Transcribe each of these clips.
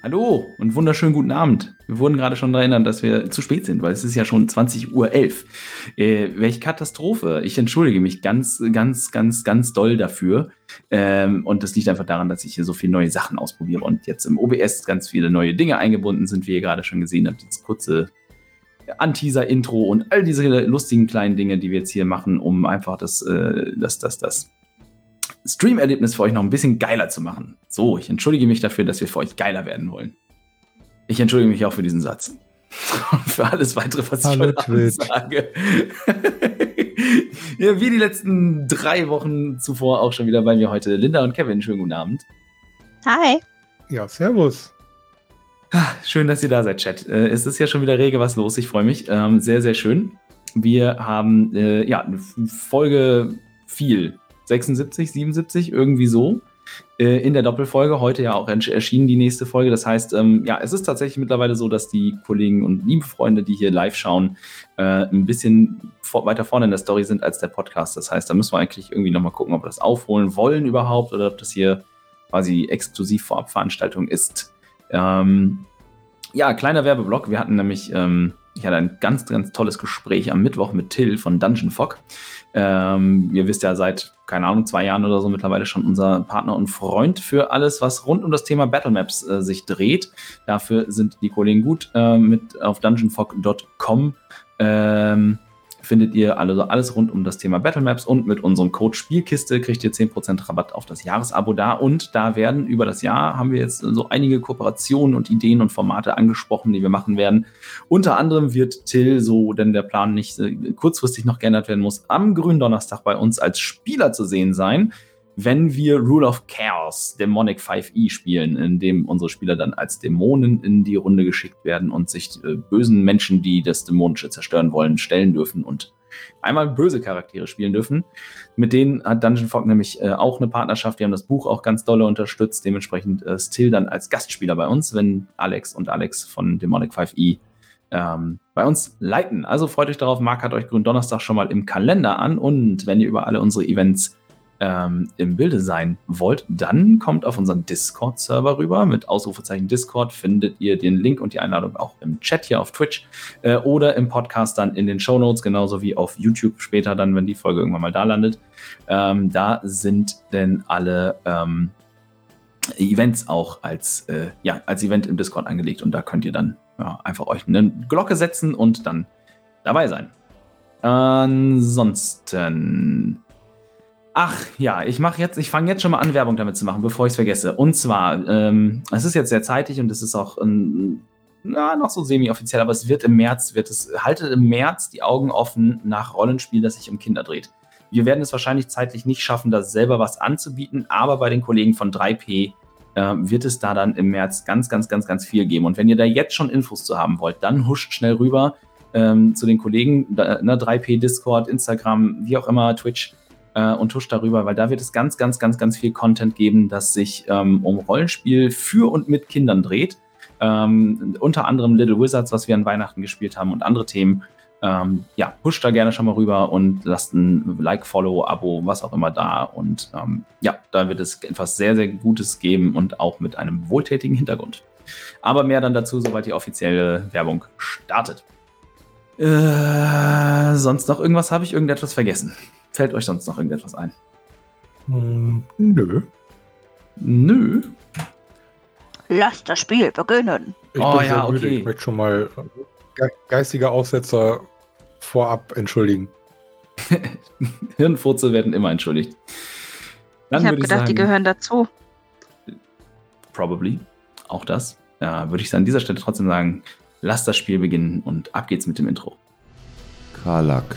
Hallo und wunderschönen guten Abend. Wir wurden gerade schon daran erinnert, dass wir zu spät sind, weil es ist ja schon 20.11 Uhr. Äh, welche Katastrophe. Ich entschuldige mich ganz, ganz, ganz, ganz doll dafür. Ähm, und das liegt einfach daran, dass ich hier so viele neue Sachen ausprobiere und jetzt im OBS ganz viele neue Dinge eingebunden sind, wie ihr gerade schon gesehen habt. Dieses kurze Anteaser-Intro und all diese lustigen kleinen Dinge, die wir jetzt hier machen, um einfach das, äh, das, das, das Stream-Erlebnis für euch noch ein bisschen geiler zu machen. So, ich entschuldige mich dafür, dass wir für euch geiler werden wollen. Ich entschuldige mich auch für diesen Satz. Und für alles weitere, was Hallo, ich heute sage. ja, wie die letzten drei Wochen zuvor auch schon wieder bei mir heute Linda und Kevin. Schönen guten Abend. Hi. Ja, servus. Ah, schön, dass ihr da seid, Chat. Äh, es ist ja schon wieder rege was los. Ich freue mich. Ähm, sehr, sehr schön. Wir haben äh, ja Folge viel 76, 77, irgendwie so. Äh, in der Doppelfolge, heute ja auch erschienen die nächste Folge. Das heißt, ähm, ja, es ist tatsächlich mittlerweile so, dass die Kollegen und liebe Freunde, die hier live schauen, äh, ein bisschen vor, weiter vorne in der Story sind als der Podcast. Das heißt, da müssen wir eigentlich irgendwie nochmal gucken, ob wir das aufholen wollen überhaupt oder ob das hier quasi exklusiv Vorabveranstaltung ist. Ähm, ja, kleiner Werbeblock. Wir hatten nämlich, ähm, ich hatte ein ganz, ganz tolles Gespräch am Mittwoch mit Till von Dungeon Fog. Ähm, ihr wisst ja seit, keine Ahnung, zwei Jahren oder so mittlerweile schon unser Partner und Freund für alles, was rund um das Thema Battlemaps äh, sich dreht. Dafür sind die Kollegen gut äh, mit auf dungeonfog.com. Ähm, findet ihr also alles rund um das Thema Battlemaps und mit unserem Code Spielkiste kriegt ihr 10% Rabatt auf das Jahresabo da und da werden über das Jahr haben wir jetzt so einige Kooperationen und Ideen und Formate angesprochen, die wir machen werden. Unter anderem wird Till, so denn der Plan nicht äh, kurzfristig noch geändert werden muss, am grünen Donnerstag bei uns als Spieler zu sehen sein wenn wir Rule of Chaos, Demonic 5e spielen, in dem unsere Spieler dann als Dämonen in die Runde geschickt werden und sich äh, bösen Menschen, die das Dämonische zerstören wollen, stellen dürfen und einmal böse Charaktere spielen dürfen. Mit denen hat Dungeon Fog nämlich äh, auch eine Partnerschaft. Die haben das Buch auch ganz dolle unterstützt. Dementsprechend äh, Still dann als Gastspieler bei uns, wenn Alex und Alex von Demonic 5e ähm, bei uns leiten. Also freut euch darauf. Mark hat euch Gründonnerstag schon mal im Kalender an. Und wenn ihr über alle unsere Events ähm, im Bilde sein wollt, dann kommt auf unseren Discord-Server rüber. Mit Ausrufezeichen Discord findet ihr den Link und die Einladung auch im Chat hier auf Twitch äh, oder im Podcast dann in den Show Notes, genauso wie auf YouTube später dann, wenn die Folge irgendwann mal da landet. Ähm, da sind denn alle ähm, Events auch als, äh, ja, als Event im Discord angelegt und da könnt ihr dann ja, einfach euch eine Glocke setzen und dann dabei sein. Ansonsten Ach ja, ich mache jetzt, ich fange jetzt schon mal an, Werbung damit zu machen, bevor ich es vergesse. Und zwar, ähm, es ist jetzt sehr zeitig und es ist auch ähm, na, noch so semi-offiziell, aber es wird im März, wird es, haltet im März die Augen offen nach Rollenspiel, das sich um Kinder dreht. Wir werden es wahrscheinlich zeitlich nicht schaffen, da selber was anzubieten, aber bei den Kollegen von 3P äh, wird es da dann im März ganz, ganz, ganz, ganz viel geben. Und wenn ihr da jetzt schon Infos zu haben wollt, dann huscht schnell rüber ähm, zu den Kollegen, da, ne, 3P, Discord, Instagram, wie auch immer, Twitch äh, und tusch darüber, weil da wird es ganz, ganz, ganz, ganz viel Content geben, das sich ähm, um Rollenspiel für und mit Kindern dreht. Ähm, unter anderem Little Wizards, was wir an Weihnachten gespielt haben und andere Themen. Ähm, ja, pusht da gerne schon mal rüber und lasst ein Like, Follow, Abo, was auch immer da. Und ähm, ja, da wird es etwas sehr, sehr Gutes geben und auch mit einem wohltätigen Hintergrund. Aber mehr dann dazu, sobald die offizielle Werbung startet. Äh, sonst noch irgendwas? Habe ich irgendetwas vergessen? Fällt euch sonst noch irgendetwas ein? Hm, nö. Nö. Lass das Spiel beginnen. Ich oh ja, okay. Ich möchte schon mal ge geistige Aussetzer vorab entschuldigen. Hirnfurze werden immer entschuldigt. Dann ich habe gedacht, sagen, die gehören dazu. Probably. Auch das. Ja, würde ich an dieser Stelle trotzdem sagen, lass das Spiel beginnen und ab geht's mit dem Intro. Karlak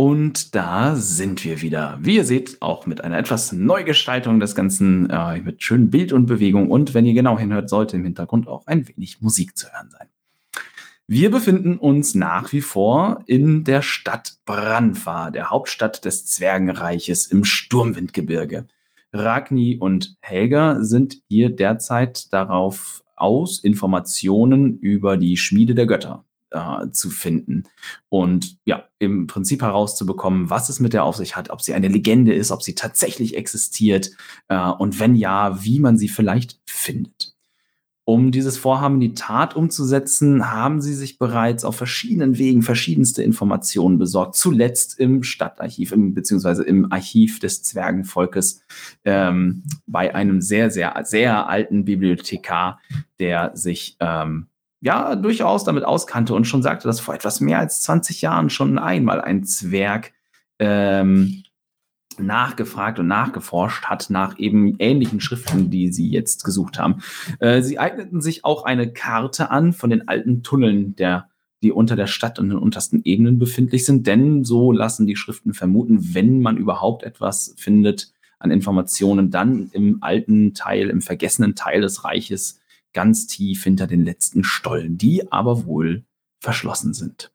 Und da sind wir wieder. Wie ihr seht, auch mit einer etwas Neugestaltung des Ganzen, äh, mit schönem Bild und Bewegung. Und wenn ihr genau hinhört, sollte im Hintergrund auch ein wenig Musik zu hören sein. Wir befinden uns nach wie vor in der Stadt Branfa, der Hauptstadt des Zwergenreiches im Sturmwindgebirge. Ragni und Helga sind hier derzeit darauf aus, Informationen über die Schmiede der Götter äh, zu finden und ja, im Prinzip herauszubekommen, was es mit der auf sich hat, ob sie eine Legende ist, ob sie tatsächlich existiert äh, und wenn ja, wie man sie vielleicht findet. Um dieses Vorhaben in die Tat umzusetzen, haben sie sich bereits auf verschiedenen Wegen verschiedenste Informationen besorgt. Zuletzt im Stadtarchiv, im, beziehungsweise im Archiv des Zwergenvolkes ähm, bei einem sehr, sehr, sehr alten Bibliothekar, der sich ähm, ja durchaus damit auskannte und schon sagte, dass vor etwas mehr als 20 Jahren schon einmal ein Zwerg ähm, nachgefragt und nachgeforscht hat nach eben ähnlichen Schriften, die sie jetzt gesucht haben. Äh, sie eigneten sich auch eine Karte an von den alten Tunneln, der, die unter der Stadt und den untersten Ebenen befindlich sind, denn so lassen die Schriften vermuten, wenn man überhaupt etwas findet an Informationen, dann im alten Teil, im vergessenen Teil des Reiches ganz tief hinter den letzten Stollen, die aber wohl verschlossen sind.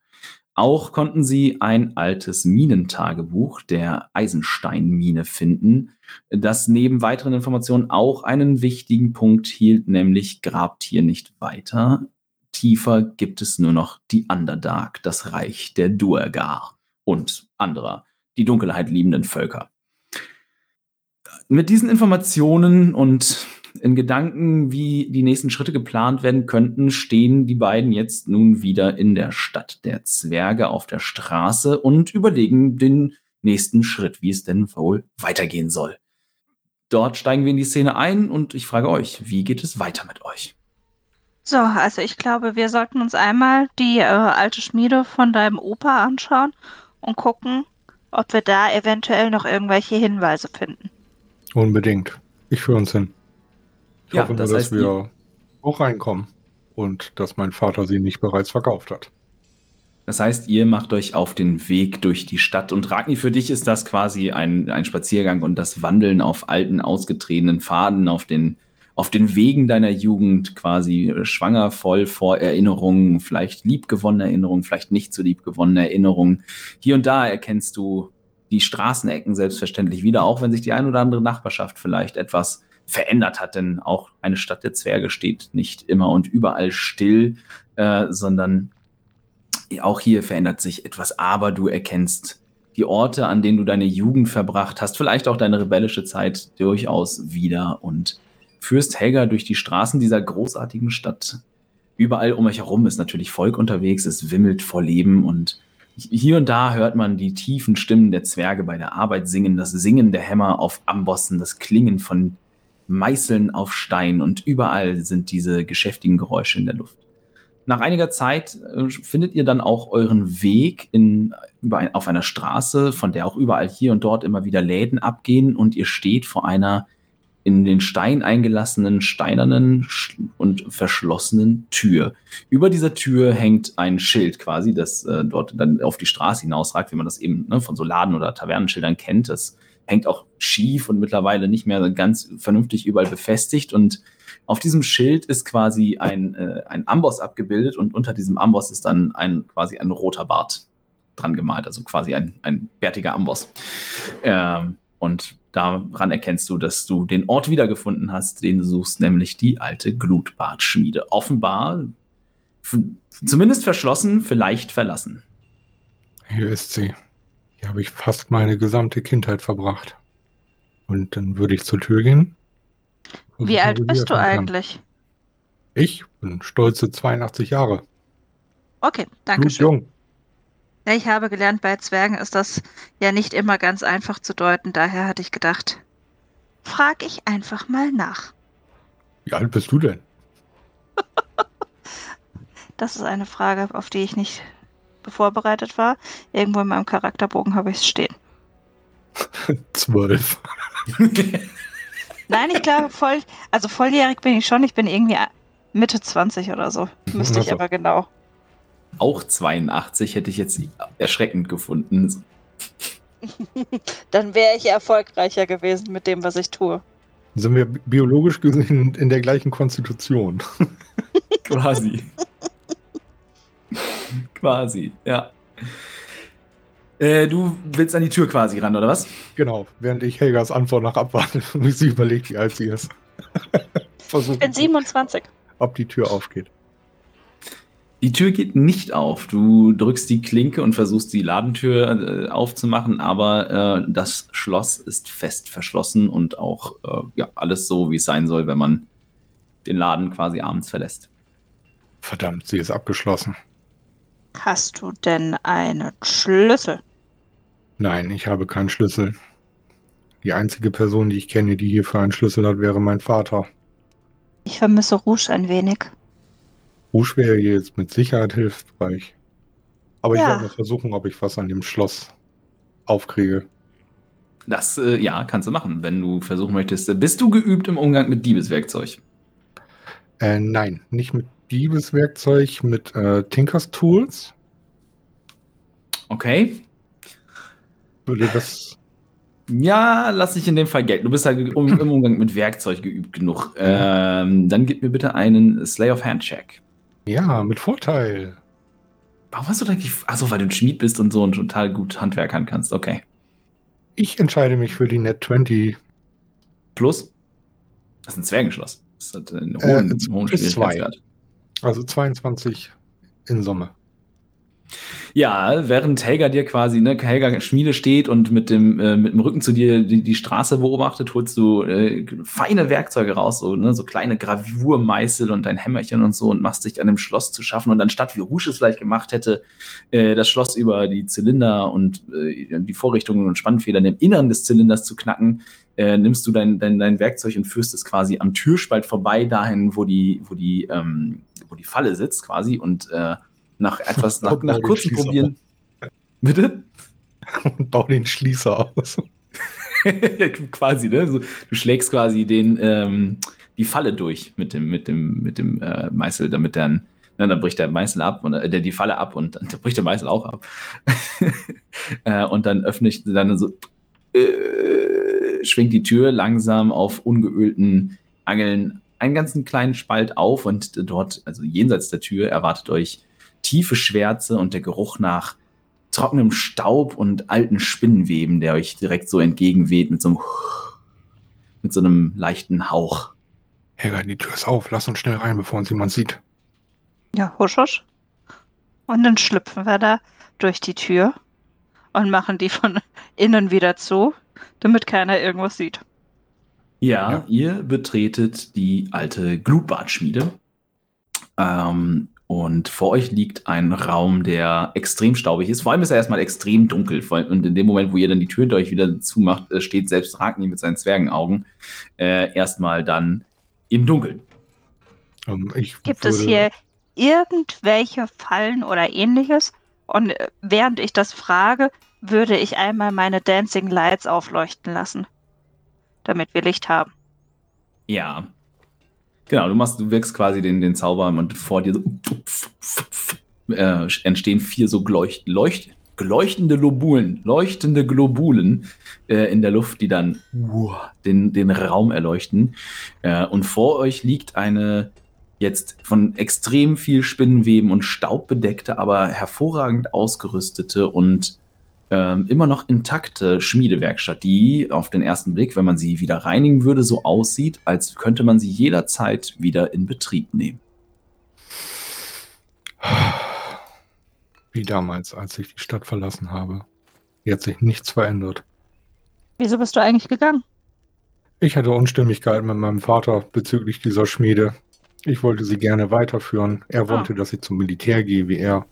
Auch konnten sie ein altes Minentagebuch der Eisensteinmine finden, das neben weiteren Informationen auch einen wichtigen Punkt hielt, nämlich grabt hier nicht weiter. Tiefer gibt es nur noch die Underdark, das Reich der Duergar und anderer, die Dunkelheit liebenden Völker. Mit diesen Informationen und in Gedanken, wie die nächsten Schritte geplant werden könnten, stehen die beiden jetzt nun wieder in der Stadt der Zwerge auf der Straße und überlegen den nächsten Schritt, wie es denn wohl weitergehen soll. Dort steigen wir in die Szene ein und ich frage euch, wie geht es weiter mit euch? So, also ich glaube, wir sollten uns einmal die äh, alte Schmiede von deinem Opa anschauen und gucken, ob wir da eventuell noch irgendwelche Hinweise finden. Unbedingt. Ich führe uns hin. Ich ja, hoffe nur, das dass wir auch reinkommen und dass mein Vater sie nicht bereits verkauft hat. Das heißt, ihr macht euch auf den Weg durch die Stadt. Und Ragni, für dich ist das quasi ein, ein Spaziergang und das Wandeln auf alten, ausgetretenen Pfaden, auf den, auf den Wegen deiner Jugend, quasi schwanger voll vor Erinnerungen, vielleicht liebgewonnene Erinnerungen, vielleicht nicht so liebgewonnene Erinnerungen. Hier und da erkennst du die Straßenecken selbstverständlich wieder, auch wenn sich die ein oder andere Nachbarschaft vielleicht etwas verändert hat. Denn auch eine Stadt der Zwerge steht nicht immer und überall still, äh, sondern auch hier verändert sich etwas. Aber du erkennst die Orte, an denen du deine Jugend verbracht hast, vielleicht auch deine rebellische Zeit durchaus wieder und führst Helga durch die Straßen dieser großartigen Stadt. Überall um euch herum ist natürlich Volk unterwegs, es wimmelt vor Leben und hier und da hört man die tiefen Stimmen der Zwerge bei der Arbeit singen, das Singen der Hämmer auf Ambossen, das Klingen von Meißeln auf Stein und überall sind diese geschäftigen Geräusche in der Luft. Nach einiger Zeit äh, findet ihr dann auch euren Weg in, über auf einer Straße, von der auch überall hier und dort immer wieder Läden abgehen und ihr steht vor einer in den Stein eingelassenen, steinernen und verschlossenen Tür. Über dieser Tür hängt ein Schild quasi, das äh, dort dann auf die Straße hinausragt, wie man das eben ne, von so Laden- oder Tavernenschildern kennt. Das hängt auch schief und mittlerweile nicht mehr ganz vernünftig überall befestigt. Und auf diesem Schild ist quasi ein, äh, ein Amboss abgebildet und unter diesem Amboss ist dann ein quasi ein roter Bart dran gemalt, also quasi ein, ein bärtiger Amboss. Ähm, und daran erkennst du, dass du den Ort wiedergefunden hast, den du suchst, nämlich die alte Glutbartschmiede. Offenbar zumindest verschlossen, vielleicht verlassen. Hier ist sie. Hier habe ich fast meine gesamte Kindheit verbracht. Und dann würde ich zur Tür gehen. Wie alt bist du eigentlich? Ich bin stolze 82 Jahre. Okay, danke schön. Jung. Ja, ich habe gelernt, bei Zwergen ist das ja nicht immer ganz einfach zu deuten. Daher hatte ich gedacht, frag ich einfach mal nach. Wie alt bist du denn? das ist eine Frage, auf die ich nicht vorbereitet war. Irgendwo in meinem Charakterbogen habe ich es stehen. Zwölf. Nein, ich glaube, voll, also volljährig bin ich schon. Ich bin irgendwie Mitte 20 oder so. Müsste ich also. aber genau. Auch 82 hätte ich jetzt erschreckend gefunden. Dann wäre ich erfolgreicher gewesen mit dem, was ich tue. Sind wir biologisch gesehen in der gleichen Konstitution? Quasi. quasi, ja. Äh, du willst an die Tür quasi ran, oder was? Genau, während ich Helgas Antwort noch abwarte und sie überlegt, wie alt sie ist. Versuchen, ich bin 27. Ob die Tür aufgeht. Die Tür geht nicht auf. Du drückst die Klinke und versuchst die Ladentür äh, aufzumachen, aber äh, das Schloss ist fest verschlossen und auch äh, ja, alles so, wie es sein soll, wenn man den Laden quasi abends verlässt. Verdammt, sie ist abgeschlossen. Hast du denn einen Schlüssel? Nein, ich habe keinen Schlüssel. Die einzige Person, die ich kenne, die hierfür einen Schlüssel hat, wäre mein Vater. Ich vermisse Rouge ein wenig. Rouge wäre jetzt mit Sicherheit hilfreich. Aber ja. ich werde mal versuchen, ob ich was an dem Schloss aufkriege. Das, äh, ja, kannst du machen, wenn du versuchen möchtest. Bist du geübt im Umgang mit Diebeswerkzeug? Äh, nein, nicht mit Diebeswerkzeug, mit äh, Tinkers Tools. Okay. Würde das. Ja, lass dich in dem Fall gelten. Du bist halt im Umgang mit Werkzeug geübt genug. Ähm, dann gib mir bitte einen Slay of Hand Check. Ja, mit Vorteil. Warum hast du eigentlich. Achso, weil du ein Schmied bist und so und total gut handwerkern kannst. Okay. Ich entscheide mich für die Net 20. Plus? Das ist ein Zwergenschloss. Das hat einen hohen, äh, hohen Schwierigkeitsgrad. Also 22 in Summe. Ja, während Helga dir quasi, ne, Helga Schmiede steht und mit dem, äh, mit dem Rücken zu dir die, die Straße beobachtet, holst du äh, feine Werkzeuge raus, so, ne, so kleine Gravurmeißel und dein Hämmerchen und so und machst dich an dem Schloss zu schaffen. Und anstatt wie Rouge es vielleicht gemacht hätte, äh, das Schloss über die Zylinder und äh, die Vorrichtungen und Spannfedern im Inneren des Zylinders zu knacken, äh, nimmst du dein, dein, dein Werkzeug und führst es quasi am Türspalt vorbei, dahin, wo die, wo die, ähm, wo die Falle sitzt, quasi. Und äh, nach etwas, nach, nach kurzem Probieren. Bitte? Und bau den Schließer aus. quasi, ne? So, du schlägst quasi den, ähm, die Falle durch mit dem, mit dem, mit dem äh, Meißel, damit dann, ne, dann bricht der Meißel ab und äh, die Falle ab und dann bricht der Meißel auch ab. äh, und dann öffne ich dann so, äh, schwingt die Tür langsam auf ungeölten Angeln einen ganzen kleinen Spalt auf und dort, also jenseits der Tür, erwartet euch tiefe Schwärze und der Geruch nach trockenem Staub und alten Spinnenweben, der euch direkt so entgegenweht mit so einem, mit so einem leichten Hauch. Helga, die Tür ist auf. Lass uns schnell rein, bevor uns jemand sieht. Ja, husch, husch. Und dann schlüpfen wir da durch die Tür und machen die von innen wieder zu, damit keiner irgendwas sieht. Ja, ja. ihr betretet die alte Glutbadschmiede. Ähm, und vor euch liegt ein Raum, der extrem staubig ist. Vor allem ist er erstmal extrem dunkel. Und in dem Moment, wo ihr dann die Tür hinter euch wieder zumacht, äh, steht selbst Ragni mit seinen Zwergenaugen äh, erstmal dann im Dunkeln. Um, ähm, Gibt es hier irgendwelche Fallen oder ähnliches? Und äh, während ich das frage, würde ich einmal meine Dancing Lights aufleuchten lassen, damit wir Licht haben. Ja, Genau, du machst, du wirkst quasi den, den Zauber und vor dir so, äh, entstehen vier so leucht, leucht, leuchtende Globulen, leuchtende Globulen äh, in der Luft, die dann uh, den, den Raum erleuchten. Äh, und vor euch liegt eine jetzt von extrem viel Spinnenweben und Staub bedeckte, aber hervorragend ausgerüstete und ähm, immer noch intakte Schmiedewerkstatt, die auf den ersten Blick, wenn man sie wieder reinigen würde, so aussieht, als könnte man sie jederzeit wieder in Betrieb nehmen. Wie damals, als ich die Stadt verlassen habe. Hier hat sich nichts verändert. Wieso bist du eigentlich gegangen? Ich hatte Unstimmigkeiten mit meinem Vater bezüglich dieser Schmiede. Ich wollte sie gerne weiterführen. Er ah. wollte, dass ich zum Militär gehe wie er.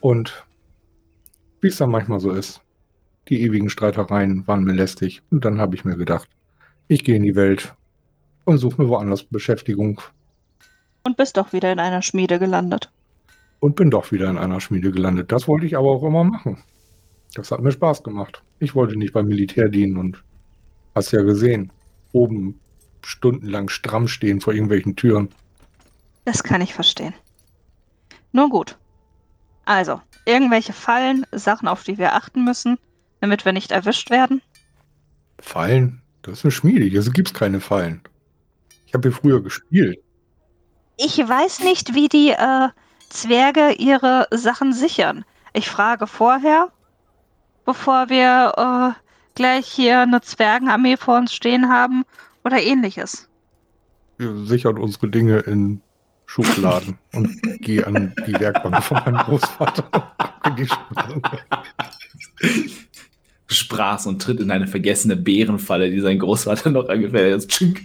Und wie es dann manchmal so ist. Die ewigen Streitereien waren mir lästig und dann habe ich mir gedacht, ich gehe in die Welt und suche mir woanders Beschäftigung. Und bist doch wieder in einer Schmiede gelandet. Und bin doch wieder in einer Schmiede gelandet. Das wollte ich aber auch immer machen. Das hat mir Spaß gemacht. Ich wollte nicht beim Militär dienen und hast ja gesehen, oben stundenlang stramm stehen vor irgendwelchen Türen. Das kann ich verstehen. Nun gut. Also, irgendwelche Fallen, Sachen, auf die wir achten müssen. damit wir nicht erwischt werden? Fallen? Das ist eine Schmiede. Hier gibt es keine Fallen. Ich habe hier früher gespielt. Ich weiß nicht, wie die äh, Zwerge ihre Sachen sichern. Ich frage vorher, bevor wir äh, gleich hier eine Zwergenarmee vor uns stehen haben oder ähnliches. Wir sichern unsere Dinge in Schubladen und gehe an die Werkbank von meinem Großvater. Sprachst und tritt in eine vergessene Bärenfalle, die sein Großvater noch angefällt hat.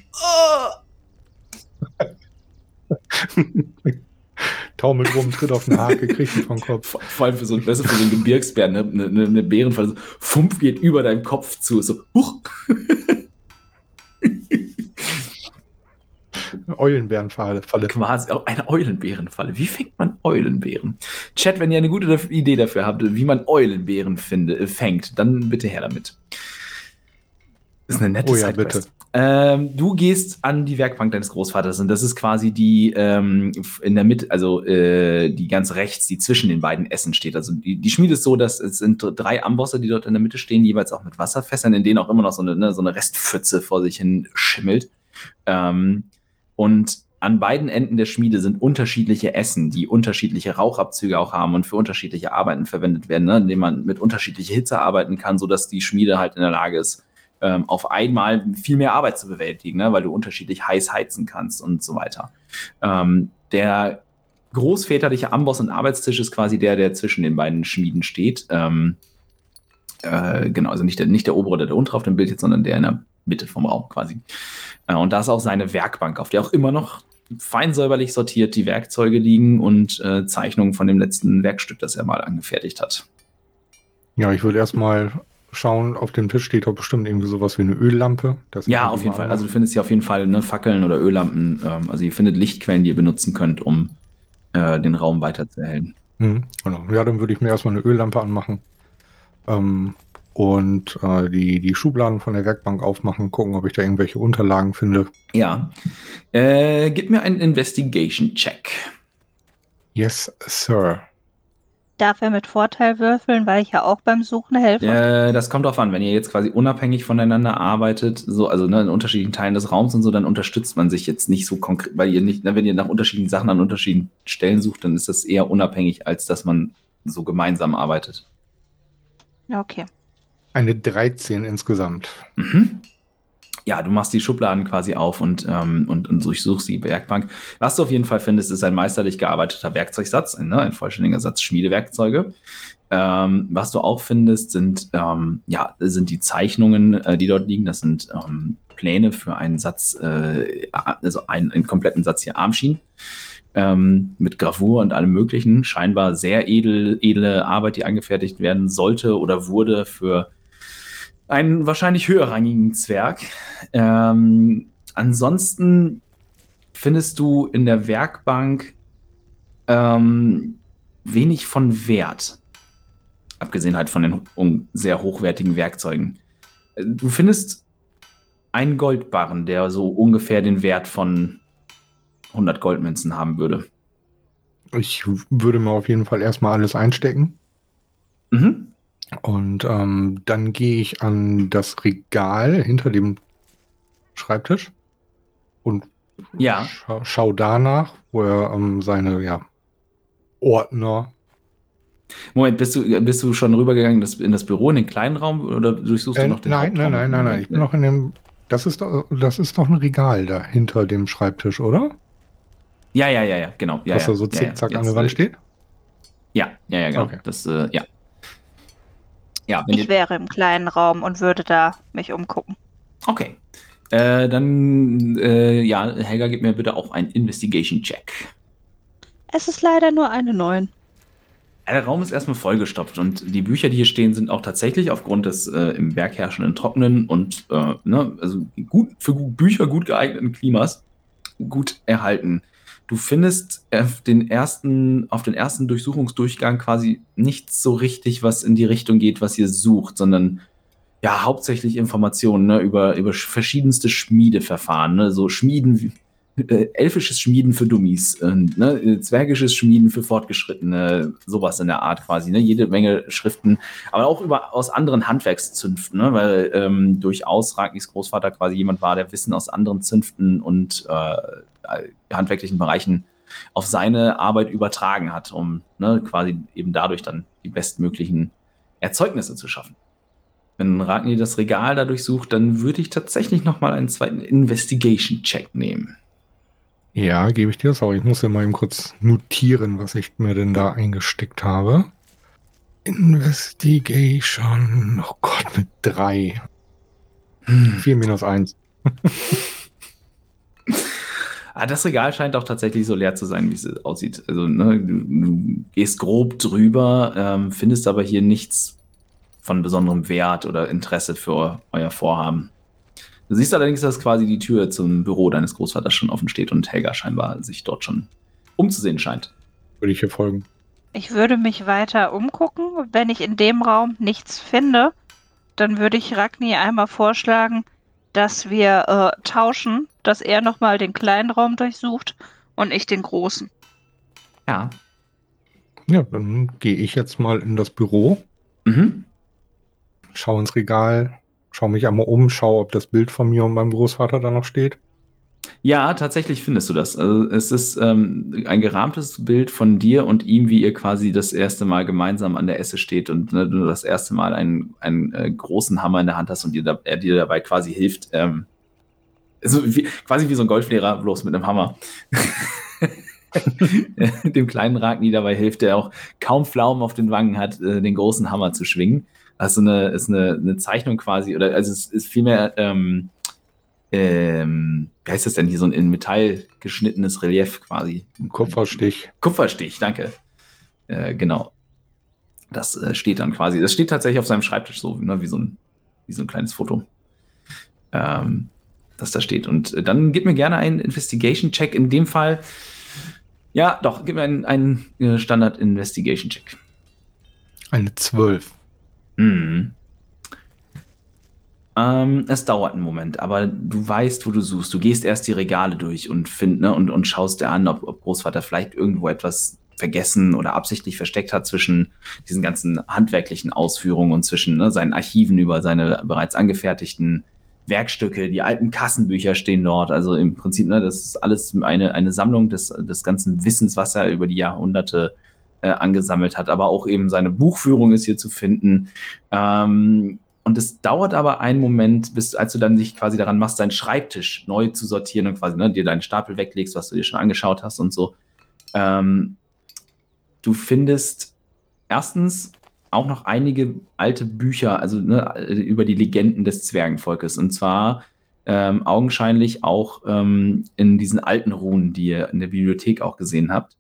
Taumelt rum, tritt auf den Hake, kriegt ihn vom Kopf. Vor allem für so, weißt du, für so einen Gebirgsbär, ne, eine, eine, eine Bärenfalle, so, Fumpf geht über deinem Kopf zu, so, huch. Eulenbärenfalle. Quasi eine Eulenbärenfalle. Wie fängt man Eulenbären? Chat, wenn ihr eine gute Idee dafür habt, wie man Eulenbären finde, äh, fängt, dann bitte her damit. Das ist eine nette oh ja, bitte. Ähm, du gehst an die Werkbank deines Großvaters und das ist quasi die ähm, in der Mitte, also äh, die ganz rechts, die zwischen den beiden Essen steht. Also die, die Schmiede ist so, dass es sind drei Ambosse, die dort in der Mitte stehen, jeweils auch mit Wasserfässern, in denen auch immer noch so eine, ne, so eine Restpfütze vor sich hin schimmelt. Ähm, und an beiden Enden der Schmiede sind unterschiedliche Essen, die unterschiedliche Rauchabzüge auch haben und für unterschiedliche Arbeiten verwendet werden, ne, indem man mit unterschiedlicher Hitze arbeiten kann, sodass die Schmiede halt in der Lage ist, ähm, auf einmal viel mehr Arbeit zu bewältigen, ne, weil du unterschiedlich heiß heizen kannst und so weiter. Ähm, der großväterliche Amboss und Arbeitstisch ist quasi der, der zwischen den beiden Schmieden steht. Ähm, äh, genau, also nicht der, nicht der obere oder der untere auf dem Bild jetzt, sondern der in der Mitte vom Raum quasi. Äh, und da ist auch seine Werkbank, auf der auch immer noch fein säuberlich sortiert die Werkzeuge liegen und äh, Zeichnungen von dem letzten Werkstück, das er mal angefertigt hat. Ja, ich würde erstmal schauen, auf dem Tisch steht doch bestimmt irgendwie sowas wie eine Öllampe. ja, auf jeden Fall. Also du findest hier auf jeden Fall ne, Fackeln oder Öllampen. Ähm, also ihr findet Lichtquellen, die ihr benutzen könnt, um äh, den Raum weiter zu erhellen. Mhm, genau. Ja, dann würde ich mir erstmal eine Öllampe anmachen. Ähm, und äh, die, die Schubladen von der Werkbank aufmachen, gucken, ob ich da irgendwelche Unterlagen finde. Ja. Äh, gib mir einen Investigation-Check. Yes, Sir. Darf er mit Vorteil würfeln, weil ich ja auch beim Suchen helfe? Äh, das kommt darauf an, wenn ihr jetzt quasi unabhängig voneinander arbeitet, so, also ne, in unterschiedlichen Teilen des Raums und so, dann unterstützt man sich jetzt nicht so konkret, weil ihr nicht, ne, wenn ihr nach unterschiedlichen Sachen an unterschiedlichen Stellen sucht, dann ist das eher unabhängig, als dass man so gemeinsam arbeitet. Okay. Eine 13 insgesamt. Mhm ja, du machst die Schubladen quasi auf und, ähm, und, und durchsuchst die Werkbank. Was du auf jeden Fall findest, ist ein meisterlich gearbeiteter Werkzeugsatz, ein, ne, ein vollständiger Satz Schmiedewerkzeuge. Ähm, was du auch findest, sind, ähm, ja, sind die Zeichnungen, äh, die dort liegen. Das sind ähm, Pläne für einen Satz, äh, also einen, einen kompletten Satz hier Armschienen. Ähm, mit Gravur und allem Möglichen. Scheinbar sehr edel, edle Arbeit, die angefertigt werden sollte oder wurde für einen wahrscheinlich höherrangigen Zwerg. Ähm, ansonsten findest du in der Werkbank ähm, wenig von Wert. Abgesehen halt von den sehr hochwertigen Werkzeugen. Du findest einen Goldbarren, der so ungefähr den Wert von 100 Goldmünzen haben würde. Ich würde mir auf jeden Fall erstmal alles einstecken. Mhm. Und ähm, dann gehe ich an das Regal hinter dem Schreibtisch und ja. scha schau danach, wo er ähm, seine ja, Ordner. Moment, bist du, bist du schon rübergegangen in das Büro, in den kleinen Raum oder durchsuchst äh, du noch den Nein, nein, nein, nein, nein. Ich bin noch in dem. Das ist doch, das ist doch ein Regal da hinter dem Schreibtisch, oder? Ja, ja, ja, ja, genau. Ja, Was da so zickzack ja, an der Wand steht? Ja, ja, ja, genau. Okay. Das, äh, ja. Ja, ich wäre im kleinen Raum und würde da mich umgucken. Okay. Äh, dann, äh, ja, Helga, gib mir bitte auch einen Investigation-Check. Es ist leider nur eine 9. Der Raum ist erstmal vollgestopft und die Bücher, die hier stehen, sind auch tatsächlich aufgrund des äh, im Berg herrschenden Trockenen und äh, ne, also gut, für Bücher gut geeigneten Klimas gut erhalten. Du findest auf den ersten, auf den ersten Durchsuchungsdurchgang quasi nichts so richtig, was in die Richtung geht, was ihr sucht, sondern ja, hauptsächlich Informationen ne, über, über verschiedenste Schmiedeverfahren, ne, so Schmieden, äh, elfisches Schmieden für Dummies, äh, ne, zwergisches Schmieden für Fortgeschrittene, sowas in der Art quasi, ne, jede Menge Schriften, aber auch über, aus anderen Handwerkszünften, ne, weil ähm, durchaus Ragnis Großvater quasi jemand war, der Wissen aus anderen Zünften und äh, handwerklichen Bereichen auf seine Arbeit übertragen hat, um ne, quasi eben dadurch dann die bestmöglichen Erzeugnisse zu schaffen. Wenn Ragni das Regal dadurch sucht, dann würde ich tatsächlich nochmal einen zweiten Investigation-Check nehmen. Ja, gebe ich dir das auch. Ich muss ja mal eben kurz notieren, was ich mir denn da eingesteckt habe. Investigation. Oh Gott, mit drei. Hm. Vier minus eins. ah, das Regal scheint auch tatsächlich so leer zu sein, wie es aussieht. Also, ne, du, du gehst grob drüber, ähm, findest aber hier nichts von besonderem Wert oder Interesse für euer Vorhaben. Du siehst allerdings, dass quasi die Tür zum Büro deines Großvaters schon offen steht und Helga scheinbar sich dort schon umzusehen scheint. Würde ich hier folgen. Ich würde mich weiter umgucken. Wenn ich in dem Raum nichts finde, dann würde ich Ragni einmal vorschlagen, dass wir äh, tauschen, dass er nochmal den kleinen Raum durchsucht und ich den großen. Ja. Ja, dann gehe ich jetzt mal in das Büro. Mhm. Schau ins Regal, schau mich einmal um, schau, ob das Bild von mir und meinem Großvater da noch steht. Ja, tatsächlich findest du das. Also es ist ähm, ein gerahmtes Bild von dir und ihm, wie ihr quasi das erste Mal gemeinsam an der Esse steht und ne, du das erste Mal einen, einen äh, großen Hammer in der Hand hast und da, er dir dabei quasi hilft. Ähm, also wie, quasi wie so ein Golflehrer, bloß mit einem Hammer. Dem kleinen Ragni dabei hilft, der auch kaum Pflaumen auf den Wangen hat, äh, den großen Hammer zu schwingen. Also eine, ist eine, eine Zeichnung quasi, oder also es ist vielmehr, ähm, ähm, wie heißt das denn hier, so ein in Metall geschnittenes Relief quasi. Ein Kupferstich. Kupferstich, danke. Äh, genau. Das äh, steht dann quasi, das steht tatsächlich auf seinem Schreibtisch so, ne, wie, so ein, wie so ein kleines Foto. Ähm, das da steht. Und äh, dann gib mir gerne einen Investigation-Check. In dem Fall, ja, doch, gib mir einen, einen äh, Standard-Investigation-Check. Eine 12. Mhm. Ähm, es dauert einen Moment, aber du weißt, wo du suchst. Du gehst erst die Regale durch und find, ne, und, und schaust dir an, ob, ob Großvater vielleicht irgendwo etwas vergessen oder absichtlich versteckt hat zwischen diesen ganzen handwerklichen Ausführungen und zwischen ne, seinen Archiven über seine bereits angefertigten Werkstücke. Die alten Kassenbücher stehen dort. Also im Prinzip, ne, das ist alles eine, eine Sammlung des, des ganzen Wissens, was er über die Jahrhunderte äh, angesammelt hat. Aber auch eben seine Buchführung ist hier zu finden. Ähm, und es dauert aber einen Moment, bis als du dann dich quasi daran machst, deinen Schreibtisch neu zu sortieren und quasi ne, dir deinen Stapel weglegst, was du dir schon angeschaut hast und so. Ähm, du findest erstens auch noch einige alte Bücher, also ne, über die Legenden des Zwergenvolkes. Und zwar ähm, augenscheinlich auch ähm, in diesen alten Runen, die ihr in der Bibliothek auch gesehen habt.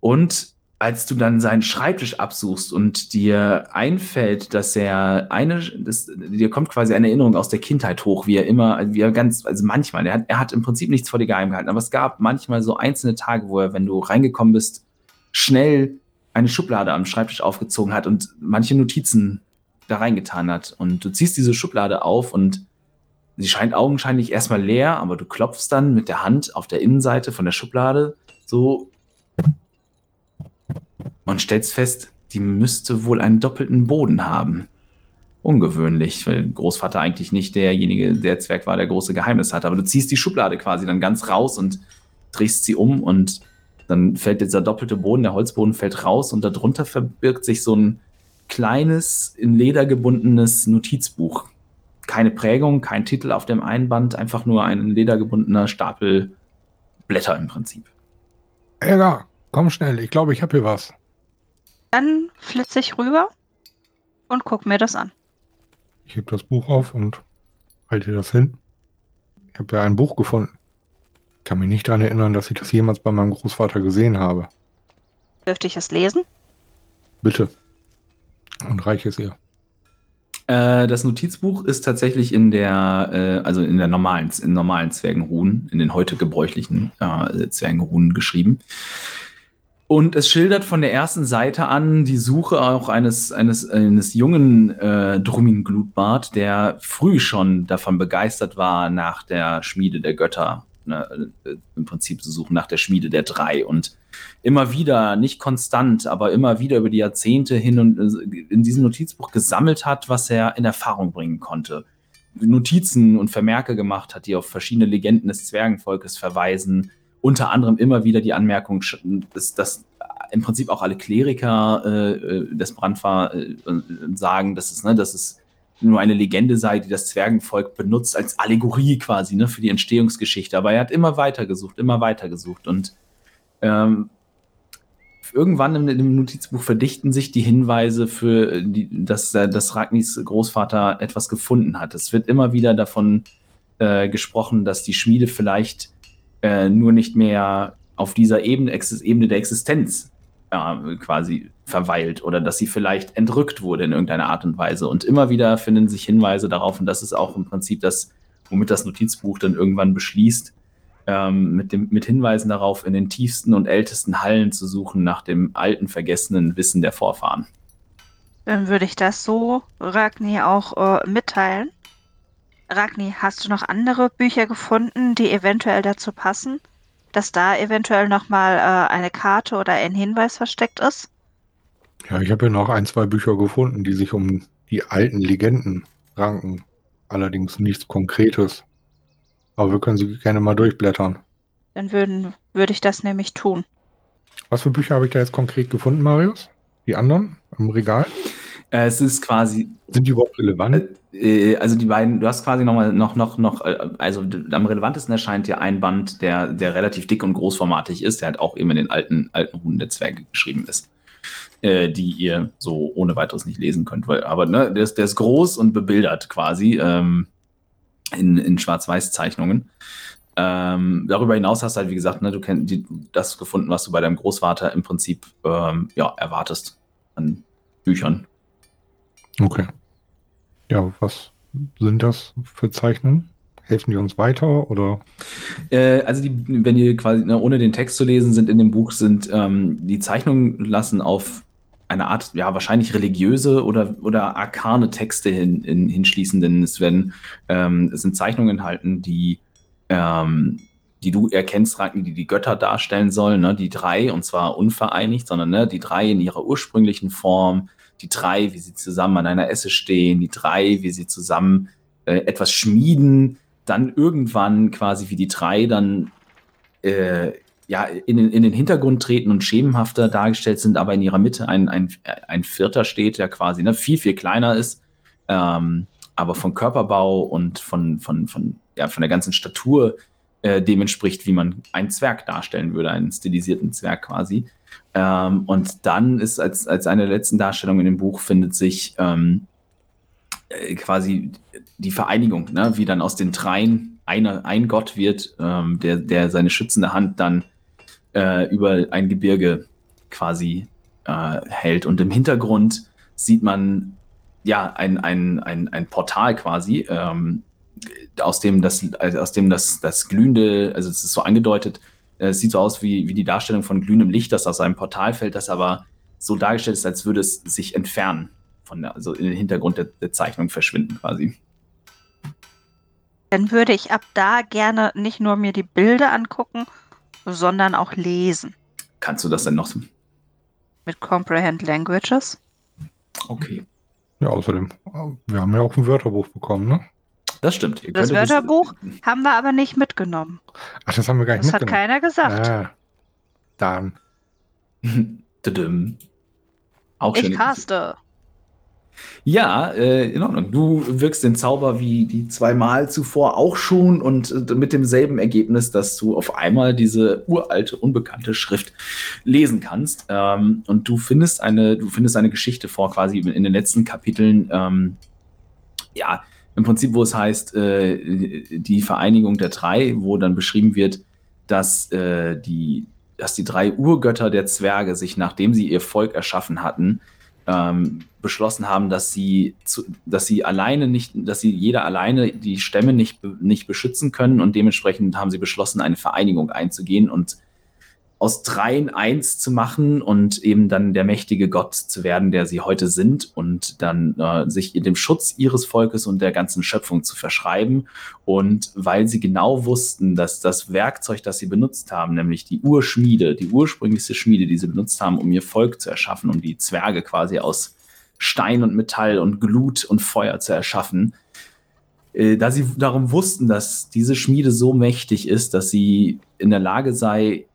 Und als du dann seinen Schreibtisch absuchst und dir einfällt, dass er eine, das, dir kommt quasi eine Erinnerung aus der Kindheit hoch, wie er immer, wie er ganz, also manchmal, er hat, er hat im Prinzip nichts vor dir geheim gehalten, aber es gab manchmal so einzelne Tage, wo er, wenn du reingekommen bist, schnell eine Schublade am Schreibtisch aufgezogen hat und manche Notizen da reingetan hat. Und du ziehst diese Schublade auf und sie scheint augenscheinlich erstmal leer, aber du klopfst dann mit der Hand auf der Innenseite von der Schublade so und stellst fest, die müsste wohl einen doppelten Boden haben. Ungewöhnlich, weil Großvater eigentlich nicht derjenige, der Zwerg war, der große Geheimnis hat. Aber du ziehst die Schublade quasi dann ganz raus und drehst sie um und dann fällt dieser doppelte Boden, der Holzboden fällt raus und darunter verbirgt sich so ein kleines, in Leder gebundenes Notizbuch. Keine Prägung, kein Titel auf dem Einband, einfach nur ein in Leder gebundener Stapel Blätter im Prinzip. Edgar, komm schnell, ich glaube, ich habe hier was. Dann flitze ich rüber und guck mir das an. Ich heb das Buch auf und halte das hin. Ich habe ja ein Buch gefunden. Ich kann mich nicht daran erinnern, dass ich das jemals bei meinem Großvater gesehen habe. Dürfte ich es lesen? Bitte. Und reiche es ihr. Äh, das Notizbuch ist tatsächlich in der, äh, also in der normalen, in normalen Zwergenruhen, in den heute gebräuchlichen äh, Zwergenruhen geschrieben. Und es schildert von der ersten Seite an die Suche auch eines, eines, eines jungen äh, Drumin Glutbart, der früh schon davon begeistert war, nach der Schmiede der Götter ne, äh, im Prinzip zu suchen nach der Schmiede der drei und immer wieder, nicht konstant, aber immer wieder über die Jahrzehnte hin und äh, in diesem Notizbuch gesammelt hat, was er in Erfahrung bringen konnte. Notizen und Vermerke gemacht hat, die auf verschiedene Legenden des Zwergenvolkes verweisen. Unter anderem immer wieder die Anmerkung, dass, dass im Prinzip auch alle Kleriker äh, des Brandfahr äh, sagen, dass es, ne, dass es nur eine Legende sei, die das Zwergenvolk benutzt als Allegorie quasi ne, für die Entstehungsgeschichte. Aber er hat immer weiter gesucht, immer weiter gesucht. Und ähm, irgendwann in dem Notizbuch verdichten sich die Hinweise für, die, dass, äh, dass Ragnis Großvater etwas gefunden hat. Es wird immer wieder davon äh, gesprochen, dass die Schmiede vielleicht äh, nur nicht mehr auf dieser Ebene, Ebene der Existenz äh, quasi verweilt oder dass sie vielleicht entrückt wurde in irgendeiner Art und Weise. Und immer wieder finden sich Hinweise darauf, und das ist auch im Prinzip das, womit das Notizbuch dann irgendwann beschließt, ähm, mit, dem, mit Hinweisen darauf, in den tiefsten und ältesten Hallen zu suchen nach dem alten, vergessenen Wissen der Vorfahren. Dann würde ich das so Ragni auch äh, mitteilen. Ragni, hast du noch andere Bücher gefunden, die eventuell dazu passen? Dass da eventuell nochmal äh, eine Karte oder ein Hinweis versteckt ist? Ja, ich habe ja noch ein, zwei Bücher gefunden, die sich um die alten Legenden ranken. Allerdings nichts Konkretes. Aber wir können sie gerne mal durchblättern. Dann würden, würde ich das nämlich tun. Was für Bücher habe ich da jetzt konkret gefunden, Marius? Die anderen im Regal? Äh, es ist quasi. Sind die überhaupt relevant? Äh, also die beiden, du hast quasi nochmal noch, noch, noch, äh, also am relevantesten erscheint dir ein Band, der, der relativ dick und großformatig ist, der halt auch eben in den alten, alten Runen der Zwerge geschrieben ist. Äh, die ihr so ohne weiteres nicht lesen könnt. Weil, aber ne, der, ist, der ist groß und bebildert quasi ähm, in, in Schwarz-Weiß-Zeichnungen. Ähm, darüber hinaus hast du halt, wie gesagt, ne, du kennst die, das gefunden, was du bei deinem Großvater im Prinzip ähm, ja, erwartest an Büchern. Okay. Ja, was sind das für Zeichnungen? Helfen die uns weiter oder? Äh, also die, wenn ihr quasi ne, ohne den Text zu lesen sind in dem Buch sind ähm, die Zeichnungen lassen auf eine Art, ja, wahrscheinlich religiöse oder, oder arkane Texte hin, hin, hinschließen, denn es werden, ähm, es sind Zeichnungen enthalten, die, ähm, die du erkennst, die die Götter darstellen sollen, ne? die drei, und zwar unvereinigt, sondern ne, die drei in ihrer ursprünglichen Form, die drei, wie sie zusammen an einer Esse stehen, die drei, wie sie zusammen äh, etwas schmieden, dann irgendwann quasi wie die drei dann äh, ja, in, in, den Hintergrund treten und schemenhafter dargestellt sind, aber in ihrer Mitte ein, ein, ein Vierter steht, der quasi ne, viel, viel kleiner ist, ähm, aber von Körperbau und von, von, von, ja, von der ganzen Statur äh, dem entspricht, wie man einen Zwerg darstellen würde, einen stilisierten Zwerg quasi. Ähm, und dann ist als, als eine der letzten Darstellungen in dem Buch findet sich ähm, äh, quasi die Vereinigung, ne? wie dann aus den dreien eine, ein Gott wird, ähm, der, der seine schützende Hand dann äh, über ein Gebirge quasi äh, hält. Und im Hintergrund sieht man ja ein, ein, ein, ein Portal quasi, ähm, aus dem das, also aus dem das, das glühende, also es ist so angedeutet, äh, es sieht so aus wie, wie die Darstellung von glühendem Licht, das aus einem Portal fällt, das aber so dargestellt ist, als würde es sich entfernen, von der, also in den Hintergrund der, der Zeichnung verschwinden quasi. Dann würde ich ab da gerne nicht nur mir die Bilder angucken, sondern auch lesen. Kannst du das denn noch? Mit Comprehend Languages. Okay. Ja, außerdem, wir haben ja auch ein Wörterbuch bekommen, ne? Das stimmt. das Wörterbuch das, haben wir aber nicht mitgenommen. Ach, das haben wir gar nicht das mitgenommen. Das hat keiner gesagt. Ah, dann. auch ich caste. Ja, äh, in Ordnung. Du wirkst den Zauber wie die zweimal zuvor auch schon und äh, mit demselben Ergebnis, dass du auf einmal diese uralte, unbekannte Schrift lesen kannst. Ähm, und du findest eine, du findest eine Geschichte vor, quasi in den letzten Kapiteln, ähm, ja, im Prinzip, wo es heißt, äh, die Vereinigung der drei, wo dann beschrieben wird, dass äh, die, dass die drei Urgötter der Zwerge sich, nachdem sie ihr Volk erschaffen hatten, ähm, beschlossen haben, dass sie, zu, dass sie alleine nicht, dass sie jeder alleine die Stämme nicht, nicht beschützen können. Und dementsprechend haben sie beschlossen, eine Vereinigung einzugehen und aus dreien eins zu machen und eben dann der mächtige Gott zu werden, der sie heute sind und dann äh, sich in dem Schutz ihres Volkes und der ganzen Schöpfung zu verschreiben. Und weil sie genau wussten, dass das Werkzeug, das sie benutzt haben, nämlich die Urschmiede, die ursprünglichste Schmiede, die sie benutzt haben, um ihr Volk zu erschaffen, um die Zwerge quasi aus Stein und Metall und Glut und Feuer zu erschaffen, äh, da sie darum wussten, dass diese Schmiede so mächtig ist, dass sie in der Lage sei,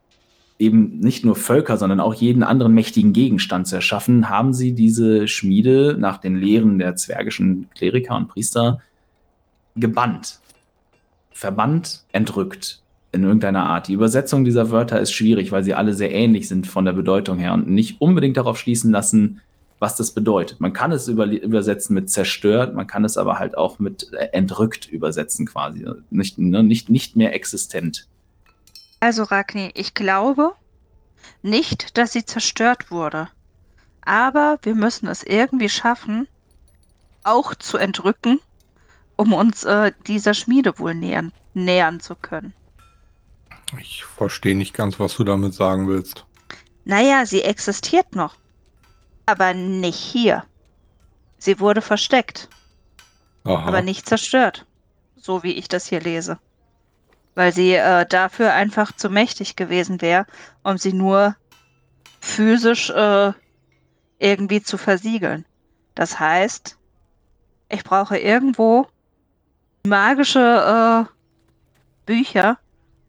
eben nicht nur Völker, sondern auch jeden anderen mächtigen Gegenstand zu erschaffen, haben sie diese Schmiede nach den Lehren der zwergischen Kleriker und Priester gebannt, verbannt, entrückt in irgendeiner Art. Die Übersetzung dieser Wörter ist schwierig, weil sie alle sehr ähnlich sind von der Bedeutung her und nicht unbedingt darauf schließen lassen, was das bedeutet. Man kann es über, übersetzen mit zerstört, man kann es aber halt auch mit entrückt übersetzen quasi. Nicht, ne, nicht, nicht mehr existent. Also Ragni, ich glaube nicht, dass sie zerstört wurde. Aber wir müssen es irgendwie schaffen, auch zu entrücken, um uns äh, dieser Schmiede wohl nähern, nähern zu können. Ich verstehe nicht ganz, was du damit sagen willst. Naja, sie existiert noch. Aber nicht hier. Sie wurde versteckt. Aha. Aber nicht zerstört. So wie ich das hier lese weil sie äh, dafür einfach zu mächtig gewesen wäre, um sie nur physisch äh, irgendwie zu versiegeln. Das heißt, ich brauche irgendwo magische äh, Bücher,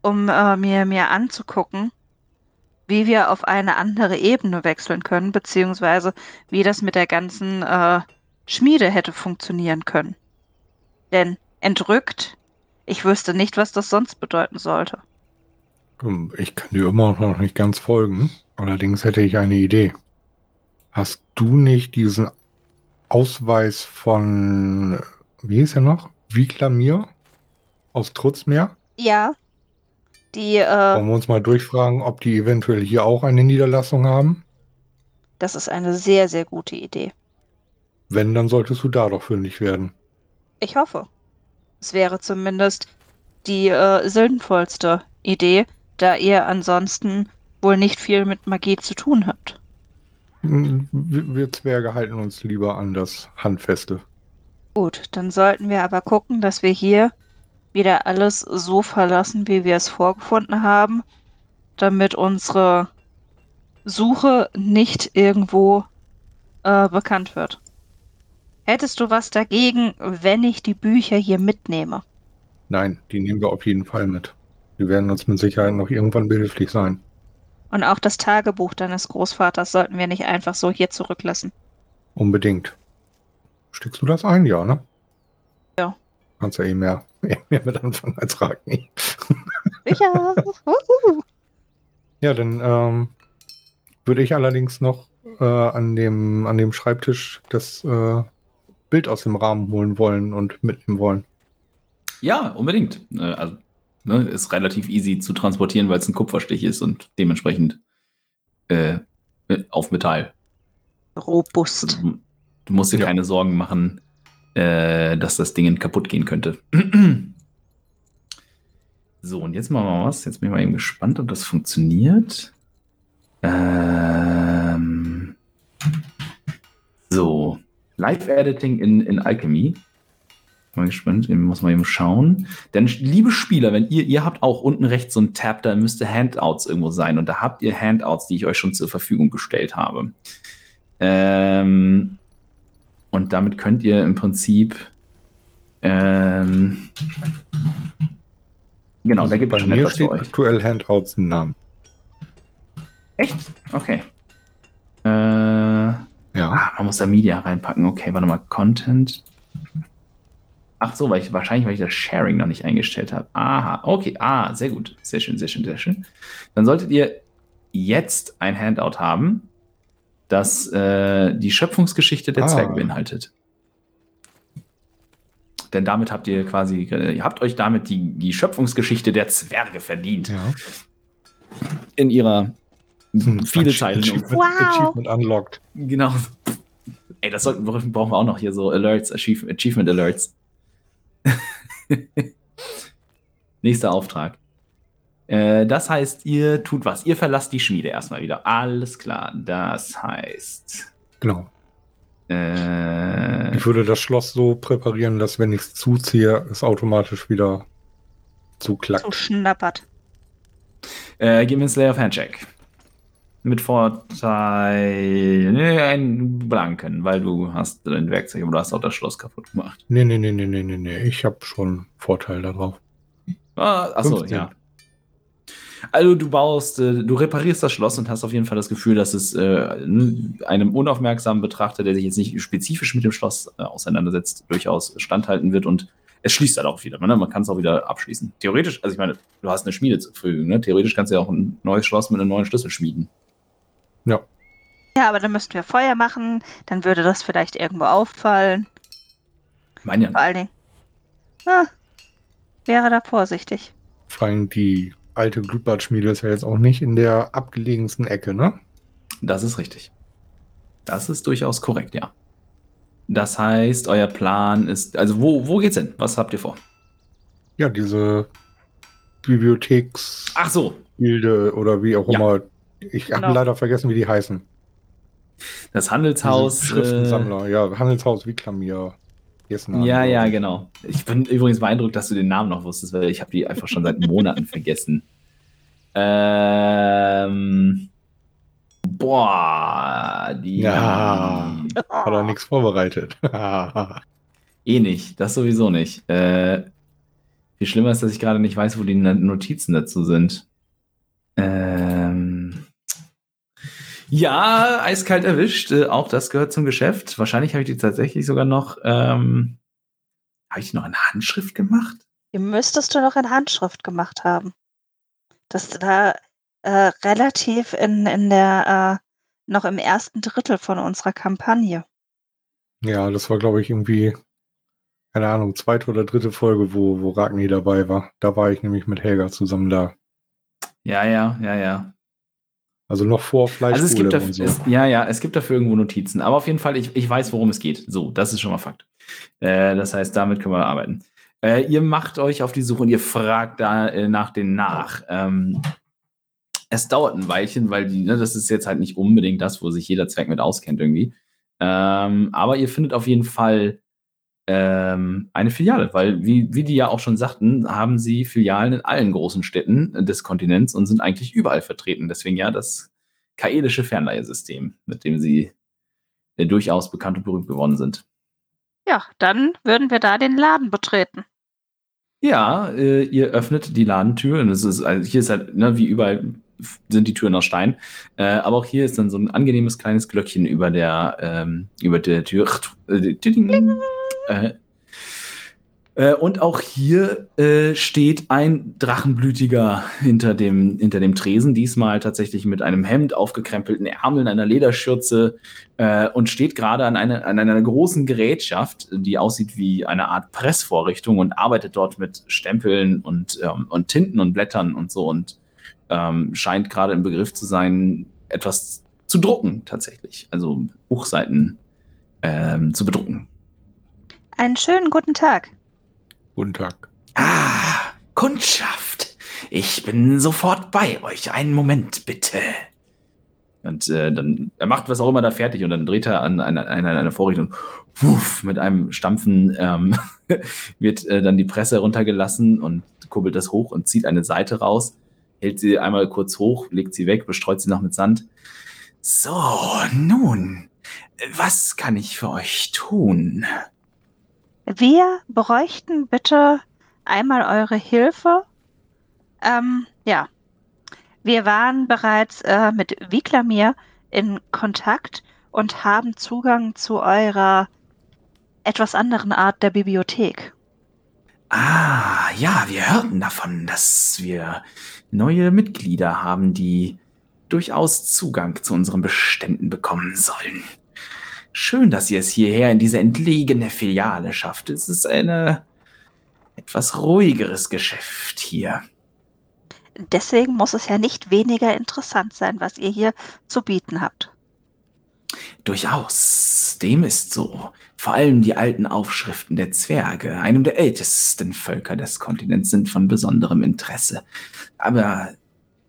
um äh, mir, mir anzugucken, wie wir auf eine andere Ebene wechseln können, beziehungsweise wie das mit der ganzen äh, Schmiede hätte funktionieren können. Denn entrückt ich wüsste nicht, was das sonst bedeuten sollte. Ähm, ich kann dir immer noch nicht ganz folgen. Allerdings hätte ich eine Idee. Hast du nicht diesen Ausweis von, wie hieß er noch? Viklamir aus Trutzmeer? Ja. Die, äh, Wollen wir uns mal durchfragen, ob die eventuell hier auch eine Niederlassung haben? Das ist eine sehr, sehr gute Idee. Wenn, dann solltest du da doch fündig werden. Ich hoffe. Es wäre zumindest die äh, sinnvollste Idee, da ihr ansonsten wohl nicht viel mit Magie zu tun habt. Hm, wir Zwerge halten uns lieber an das Handfeste. Gut, dann sollten wir aber gucken, dass wir hier wieder alles so verlassen, wie wir es vorgefunden haben, damit unsere Suche nicht irgendwo äh, bekannt wird. Hättest du was dagegen, wenn ich die Bücher hier mitnehme? Nein, die nehmen wir auf jeden Fall mit. Die werden uns mit Sicherheit noch irgendwann behilflich sein. Und auch das Tagebuch deines Großvaters sollten wir nicht einfach so hier zurücklassen. Unbedingt. Steckst du das ein, ja, ne? Ja. Kannst ja eh mehr, mehr mit anfangen als Ragni. Sicher. ja, dann ähm, würde ich allerdings noch äh, an, dem, an dem Schreibtisch das äh, Bild aus dem Rahmen holen wollen und mitnehmen wollen. Ja, unbedingt. Äh, also, ne, ist relativ easy zu transportieren, weil es ein Kupferstich ist und dementsprechend äh, auf Metall. Robust. Du, du musst dir ja. keine Sorgen machen, äh, dass das Ding kaputt gehen könnte. so, und jetzt machen wir mal was. Jetzt bin ich mal eben gespannt, ob das funktioniert. Ähm, so. Live-Editing in, in Alchemy. Mal gespannt, muss man eben schauen. Denn, liebe Spieler, wenn ihr, ihr habt auch unten rechts so ein Tab, da müsste Handouts irgendwo sein. Und da habt ihr Handouts, die ich euch schon zur Verfügung gestellt habe. Ähm, und damit könnt ihr im Prinzip. Ähm, genau, also da gibt es schon etwas steht aktuell Handouts im Namen. Echt? Okay. Ja. Ah, man muss da Media reinpacken. Okay, warte mal. Content. Ach so, weil ich, wahrscheinlich, weil ich das Sharing noch nicht eingestellt habe. Aha, okay. Ah, sehr gut. Sehr schön, sehr schön, sehr schön. Dann solltet ihr jetzt ein Handout haben, das äh, die Schöpfungsgeschichte der ah. Zwerge beinhaltet. Denn damit habt ihr quasi, äh, ihr habt euch damit die, die Schöpfungsgeschichte der Zwerge verdient. Ja. In ihrer viele Zeilen. Achievement, wow. Achievement unlocked. Genau. Ey, das sollten, brauchen wir auch noch hier so Alerts, Achievement Alerts. Nächster Auftrag. Äh, das heißt, ihr tut was. Ihr verlasst die Schmiede erstmal wieder. Alles klar. Das heißt. Genau. Äh, ich würde das Schloss so präparieren, dass wenn ich es zuziehe, es automatisch wieder zuklackt. So schnappert. Äh, gib mir einen Slayer of Handcheck. Mit Vorteil. Nee, einen blanken, weil du hast dein Werkzeug, aber du hast auch das Schloss kaputt gemacht. Nee, nee, nee, nee, nee, nee, nee. Ich habe schon Vorteil darauf. Ah, achso, ja. Also du baust, äh, du reparierst das Schloss und hast auf jeden Fall das Gefühl, dass es äh, einem unaufmerksamen Betrachter, der sich jetzt nicht spezifisch mit dem Schloss äh, auseinandersetzt, durchaus standhalten wird und es schließt dann auch wieder. Ne? Man kann es auch wieder abschließen. Theoretisch, also ich meine, du hast eine Schmiede zur Verfügung. Ne? Theoretisch kannst du ja auch ein neues Schloss mit einem neuen Schlüssel schmieden. Ja. Ja, aber dann müssten wir Feuer machen, dann würde das vielleicht irgendwo auffallen. Ja. Vor allen Dingen. Ah, wäre da vorsichtig. Vor allem die alte Blutbadschmiede ist ja jetzt auch nicht in der abgelegensten Ecke, ne? Das ist richtig. Das ist durchaus korrekt, ja. Das heißt, euer Plan ist, also wo, wo geht's hin? Was habt ihr vor? Ja, diese Bibliotheks. Ach so. Bilde oder wie auch ja. immer ich genau. habe leider vergessen, wie die heißen. Das Handelshaus. Schriftensammler, äh, ja, Handelshaus Viklamir. Ja, ja, genau. Ich bin übrigens beeindruckt, dass du den Namen noch wusstest, weil ich habe die einfach schon seit Monaten vergessen. Ähm, boah, die. Ja, hat er nichts vorbereitet. eh nicht, das sowieso nicht. Äh, viel schlimmer ist, dass ich gerade nicht weiß, wo die Notizen dazu sind. Ähm, ja, eiskalt erwischt. Äh, auch das gehört zum Geschäft. Wahrscheinlich habe ich die tatsächlich sogar noch. Ähm, habe ich die noch in Handschrift gemacht? Die müsstest du noch in Handschrift gemacht haben. Das da äh, relativ in, in der, äh, noch im ersten Drittel von unserer Kampagne. Ja, das war, glaube ich, irgendwie, keine Ahnung, zweite oder dritte Folge, wo, wo Ragni dabei war. Da war ich nämlich mit Helga zusammen da. Ja, ja, ja, ja. Also noch vor Fleisch. Also es gibt dafür, so. es, ja, ja, es gibt dafür irgendwo Notizen. Aber auf jeden Fall, ich, ich weiß, worum es geht. So, das ist schon mal Fakt. Äh, das heißt, damit können wir arbeiten. Äh, ihr macht euch auf die Suche und ihr fragt da äh, nach den nach. Ähm, es dauert ein Weilchen, weil die, ne, das ist jetzt halt nicht unbedingt das, wo sich jeder Zweck mit auskennt irgendwie. Ähm, aber ihr findet auf jeden Fall ähm, eine Filiale, weil, wie, wie die ja auch schon sagten, haben sie Filialen in allen großen Städten des Kontinents und sind eigentlich überall vertreten. Deswegen ja das kaelische Fernleihesystem, mit dem sie äh, durchaus bekannt und berühmt geworden sind. Ja, dann würden wir da den Laden betreten. Ja, äh, ihr öffnet die Ladentür und es ist, also hier ist halt, ne, wie überall sind die Türen aus Stein. Äh, aber auch hier ist dann so ein angenehmes kleines Glöckchen über der, ähm, über der Tür. Äh, äh, äh, und auch hier äh, steht ein Drachenblütiger hinter dem, hinter dem Tresen, diesmal tatsächlich mit einem Hemd, aufgekrempelten Ärmeln, einer Lederschürze äh, und steht gerade an, eine, an einer großen Gerätschaft, die aussieht wie eine Art Pressvorrichtung und arbeitet dort mit Stempeln und, ähm, und Tinten und Blättern und so und ähm, scheint gerade im Begriff zu sein, etwas zu drucken tatsächlich, also Buchseiten ähm, zu bedrucken. Einen schönen guten Tag. Guten Tag. Ah, Kundschaft. Ich bin sofort bei euch. Einen Moment, bitte. Und äh, dann, er macht was auch immer da fertig und dann dreht er an einer, einer, einer Vorrichtung. Wuff, mit einem Stampfen ähm, wird äh, dann die Presse runtergelassen und kurbelt das hoch und zieht eine Seite raus, hält sie einmal kurz hoch, legt sie weg, bestreut sie noch mit Sand. So, nun, was kann ich für euch tun? Wir bräuchten bitte einmal eure Hilfe. Ähm, ja, wir waren bereits äh, mit Viklamir in Kontakt und haben Zugang zu eurer etwas anderen Art der Bibliothek. Ah, ja, wir hörten davon, dass wir neue Mitglieder haben, die durchaus Zugang zu unseren Beständen bekommen sollen. Schön, dass ihr es hierher in diese entlegene Filiale schafft. Es ist ein etwas ruhigeres Geschäft hier. Deswegen muss es ja nicht weniger interessant sein, was ihr hier zu bieten habt. Durchaus, dem ist so. Vor allem die alten Aufschriften der Zwerge, einem der ältesten Völker des Kontinents, sind von besonderem Interesse. Aber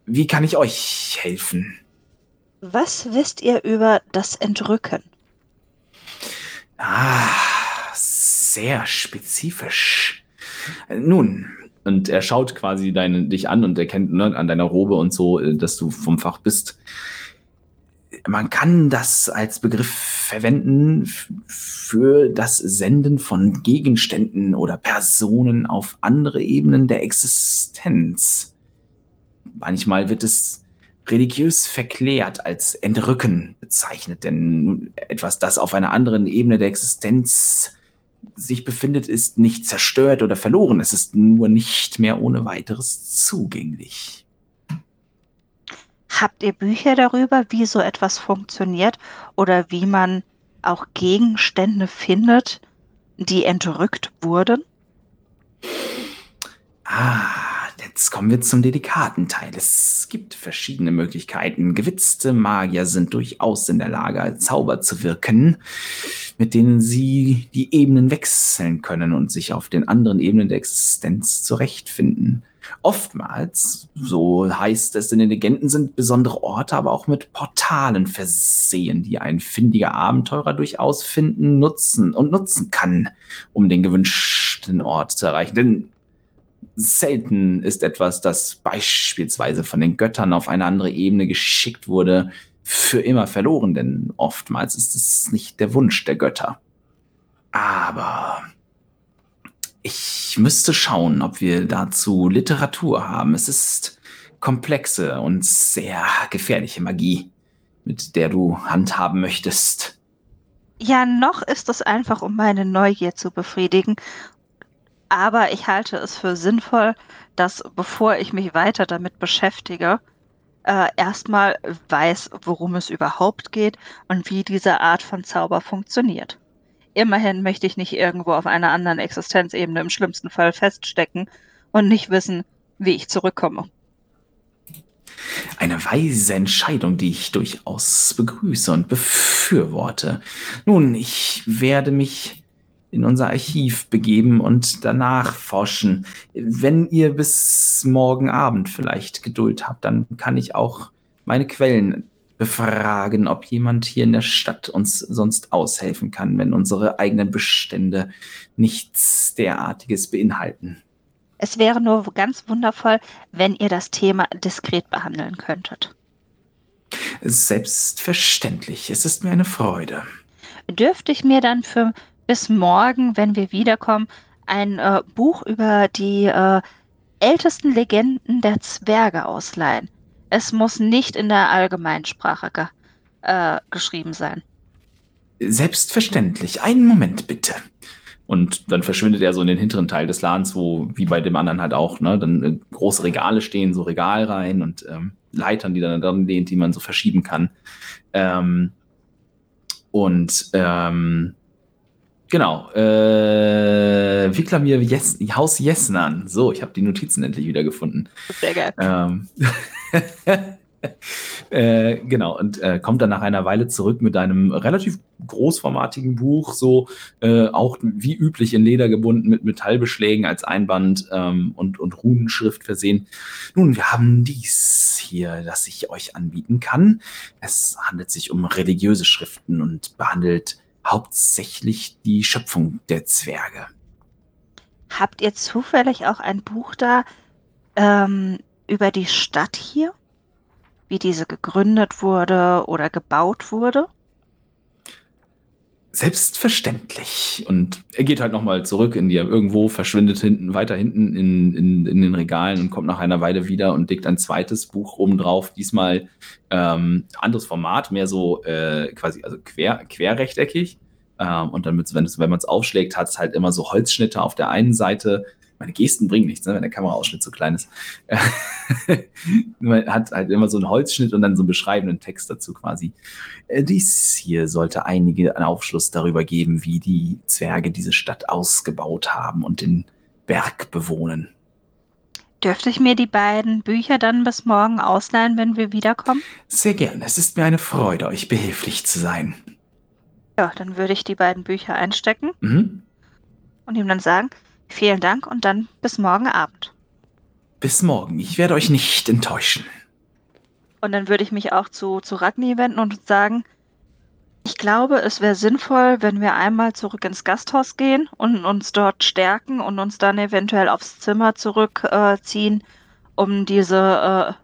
wie kann ich euch helfen? Was wisst ihr über das Entrücken? Ah, sehr spezifisch. Nun, und er schaut quasi deine, dich an und erkennt ne, an deiner Robe und so, äh, dass du vom Fach bist. Man kann das als Begriff verwenden für das Senden von Gegenständen oder Personen auf andere Ebenen der Existenz. Manchmal wird es religiös verklärt als Entrücken bezeichnet, denn etwas, das auf einer anderen Ebene der Existenz sich befindet, ist nicht zerstört oder verloren. Es ist nur nicht mehr ohne weiteres zugänglich. Habt ihr Bücher darüber, wie so etwas funktioniert oder wie man auch Gegenstände findet, die entrückt wurden? Ah, Jetzt kommen wir zum delikaten Teil. Es gibt verschiedene Möglichkeiten. Gewitzte Magier sind durchaus in der Lage, Zauber zu wirken, mit denen sie die Ebenen wechseln können und sich auf den anderen Ebenen der Existenz zurechtfinden. Oftmals, so heißt es in den Legenden, sind besondere Orte aber auch mit Portalen versehen, die ein findiger Abenteurer durchaus finden, nutzen und nutzen kann, um den gewünschten Ort zu erreichen. Denn selten ist etwas, das beispielsweise von den Göttern auf eine andere Ebene geschickt wurde, für immer verloren, denn oftmals ist es nicht der Wunsch der Götter. Aber ich müsste schauen, ob wir dazu Literatur haben. Es ist komplexe und sehr gefährliche Magie, mit der du handhaben möchtest. Ja, noch ist es einfach, um meine Neugier zu befriedigen aber ich halte es für sinnvoll, dass bevor ich mich weiter damit beschäftige, äh, erstmal weiß, worum es überhaupt geht und wie diese Art von Zauber funktioniert. Immerhin möchte ich nicht irgendwo auf einer anderen Existenzebene im schlimmsten Fall feststecken und nicht wissen, wie ich zurückkomme. Eine weise Entscheidung, die ich durchaus begrüße und befürworte. Nun, ich werde mich in unser Archiv begeben und danach forschen. Wenn ihr bis morgen Abend vielleicht Geduld habt, dann kann ich auch meine Quellen befragen, ob jemand hier in der Stadt uns sonst aushelfen kann, wenn unsere eigenen Bestände nichts derartiges beinhalten. Es wäre nur ganz wundervoll, wenn ihr das Thema diskret behandeln könntet. Selbstverständlich. Es ist mir eine Freude. Dürfte ich mir dann für bis morgen, wenn wir wiederkommen, ein äh, Buch über die äh, ältesten Legenden der Zwerge ausleihen. Es muss nicht in der Allgemeinsprache ge äh, geschrieben sein. Selbstverständlich. Einen Moment bitte. Und dann verschwindet er so in den hinteren Teil des Ladens, wo, wie bei dem anderen halt auch, ne, dann äh, große Regale stehen, so Regalreihen und ähm, Leitern, die dann dran lehnt, die man so verschieben kann. Ähm, und ähm, Genau. Äh, Viklamir Jes Haus Jesnan. So, ich habe die Notizen endlich wieder gefunden. Sehr geil. Ähm, äh, genau, und äh, kommt dann nach einer Weile zurück mit einem relativ großformatigen Buch, so äh, auch wie üblich in Leder gebunden, mit Metallbeschlägen als Einband ähm, und, und Runenschrift versehen. Nun, wir haben dies hier, das ich euch anbieten kann. Es handelt sich um religiöse Schriften und behandelt hauptsächlich die Schöpfung der Zwerge. Habt ihr zufällig auch ein Buch da ähm, über die Stadt hier? Wie diese gegründet wurde oder gebaut wurde? Selbstverständlich. Und er geht halt nochmal zurück in die, irgendwo verschwindet hinten, weiter hinten in, in, in den Regalen und kommt nach einer Weile wieder und legt ein zweites Buch oben drauf. Diesmal ähm, anderes Format, mehr so äh, quasi, also quer, querrechteckig. Ähm, und dann, wenn, wenn man es aufschlägt, hat es halt immer so Holzschnitte auf der einen Seite meine Gesten bringen nichts, ne, wenn der Kameraausschnitt so klein ist. Man hat halt immer so einen Holzschnitt und dann so einen beschreibenden Text dazu quasi. Äh, dies hier sollte einige Aufschluss darüber geben, wie die Zwerge diese Stadt ausgebaut haben und den Berg bewohnen. Dürfte ich mir die beiden Bücher dann bis morgen ausleihen, wenn wir wiederkommen? Sehr gerne. Es ist mir eine Freude, euch behilflich zu sein. Ja, dann würde ich die beiden Bücher einstecken mhm. und ihm dann sagen, vielen Dank und dann bis morgen Abend. Bis morgen. Ich werde euch nicht enttäuschen. Und dann würde ich mich auch zu, zu Ragni wenden und sagen, ich glaube, es wäre sinnvoll, wenn wir einmal zurück ins Gasthaus gehen und uns dort stärken und uns dann eventuell aufs Zimmer zurückziehen, äh, um diese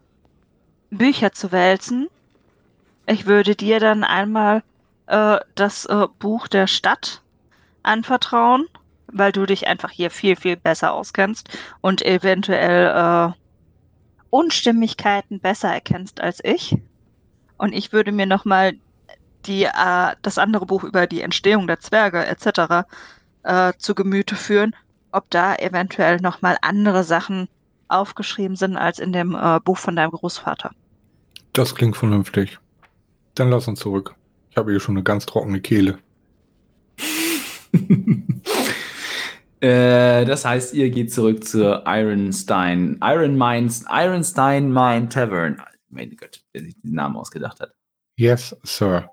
äh, Bücher zu wälzen. Ich würde dir dann einmal äh, das äh, Buch der Stadt anvertrauen, weil du dich einfach hier viel, viel besser auskennst und eventuell äh, Unstimmigkeiten besser erkennst als ich. Und ich würde mir nochmal die, äh, das andere Buch über die Entstehung der Zwerge etc. Äh, zu Gemüte führen, ob da eventuell nochmal andere Sachen aufgeschrieben sind als in dem äh, Buch von deinem Großvater. Das klingt vernünftig. Dann lass uns zurück. Ich habe hier schon eine ganz trockene Kehle. äh, das heißt, ihr geht zurück zur Ironstein, Iron Mines, Ironstein Mine Tavern. Mein Gott, wer sich diesen Namen ausgedacht hat. Yes, Sir.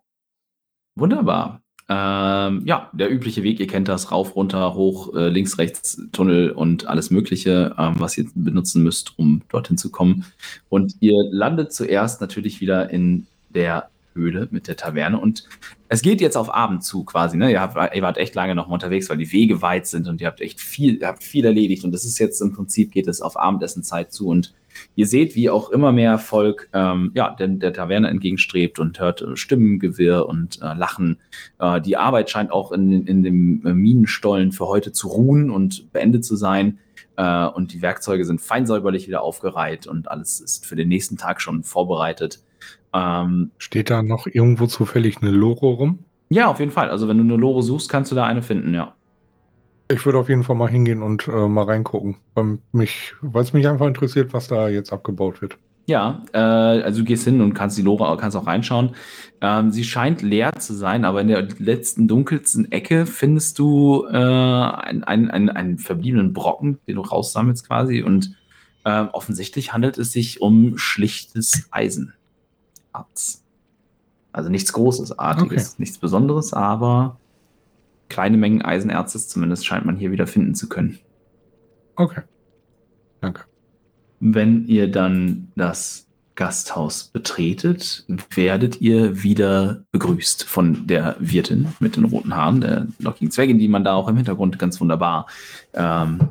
Wunderbar. Ähm, ja, der übliche Weg, ihr kennt das, rauf, runter, hoch, äh, links, rechts, Tunnel und alles Mögliche, ähm, was ihr benutzen müsst, um dorthin zu kommen. Und ihr landet zuerst natürlich wieder in der Höhle mit der Taverne. Und es geht jetzt auf Abend zu quasi. Ne? Ihr, habt, ihr wart echt lange noch unterwegs, weil die Wege weit sind und ihr habt echt viel, ihr habt viel erledigt. Und das ist jetzt im Prinzip geht es auf Abendessenzeit zu. Und ihr seht, wie auch immer mehr Volk ähm, ja, der, der Taverne entgegenstrebt und hört äh, Stimmengewirr und äh, Lachen. Äh, die Arbeit scheint auch in, in dem Minenstollen für heute zu ruhen und beendet zu sein. Äh, und die Werkzeuge sind feinsäuberlich wieder aufgereiht und alles ist für den nächsten Tag schon vorbereitet. Ähm, Steht da noch irgendwo zufällig eine Loro rum? Ja, auf jeden Fall. Also wenn du eine Loro suchst, kannst du da eine finden, ja. Ich würde auf jeden Fall mal hingehen und äh, mal reingucken, weil es mich einfach interessiert, was da jetzt abgebaut wird. Ja, äh, also du gehst hin und kannst die Lore kannst auch reinschauen. Ähm, sie scheint leer zu sein, aber in der letzten dunkelsten Ecke findest du äh, einen, einen, einen verbliebenen Brocken, den du raussammelst quasi. Und äh, offensichtlich handelt es sich um schlichtes Eisen. Arts. Also nichts Großes, Artiges, okay. nichts Besonderes, aber kleine Mengen Eisenerzes zumindest scheint man hier wieder finden zu können. Okay. Danke. Wenn ihr dann das Gasthaus betretet, werdet ihr wieder begrüßt von der Wirtin mit den roten Haaren, der lockigen Zwergin, die man da auch im Hintergrund ganz wunderbar ähm,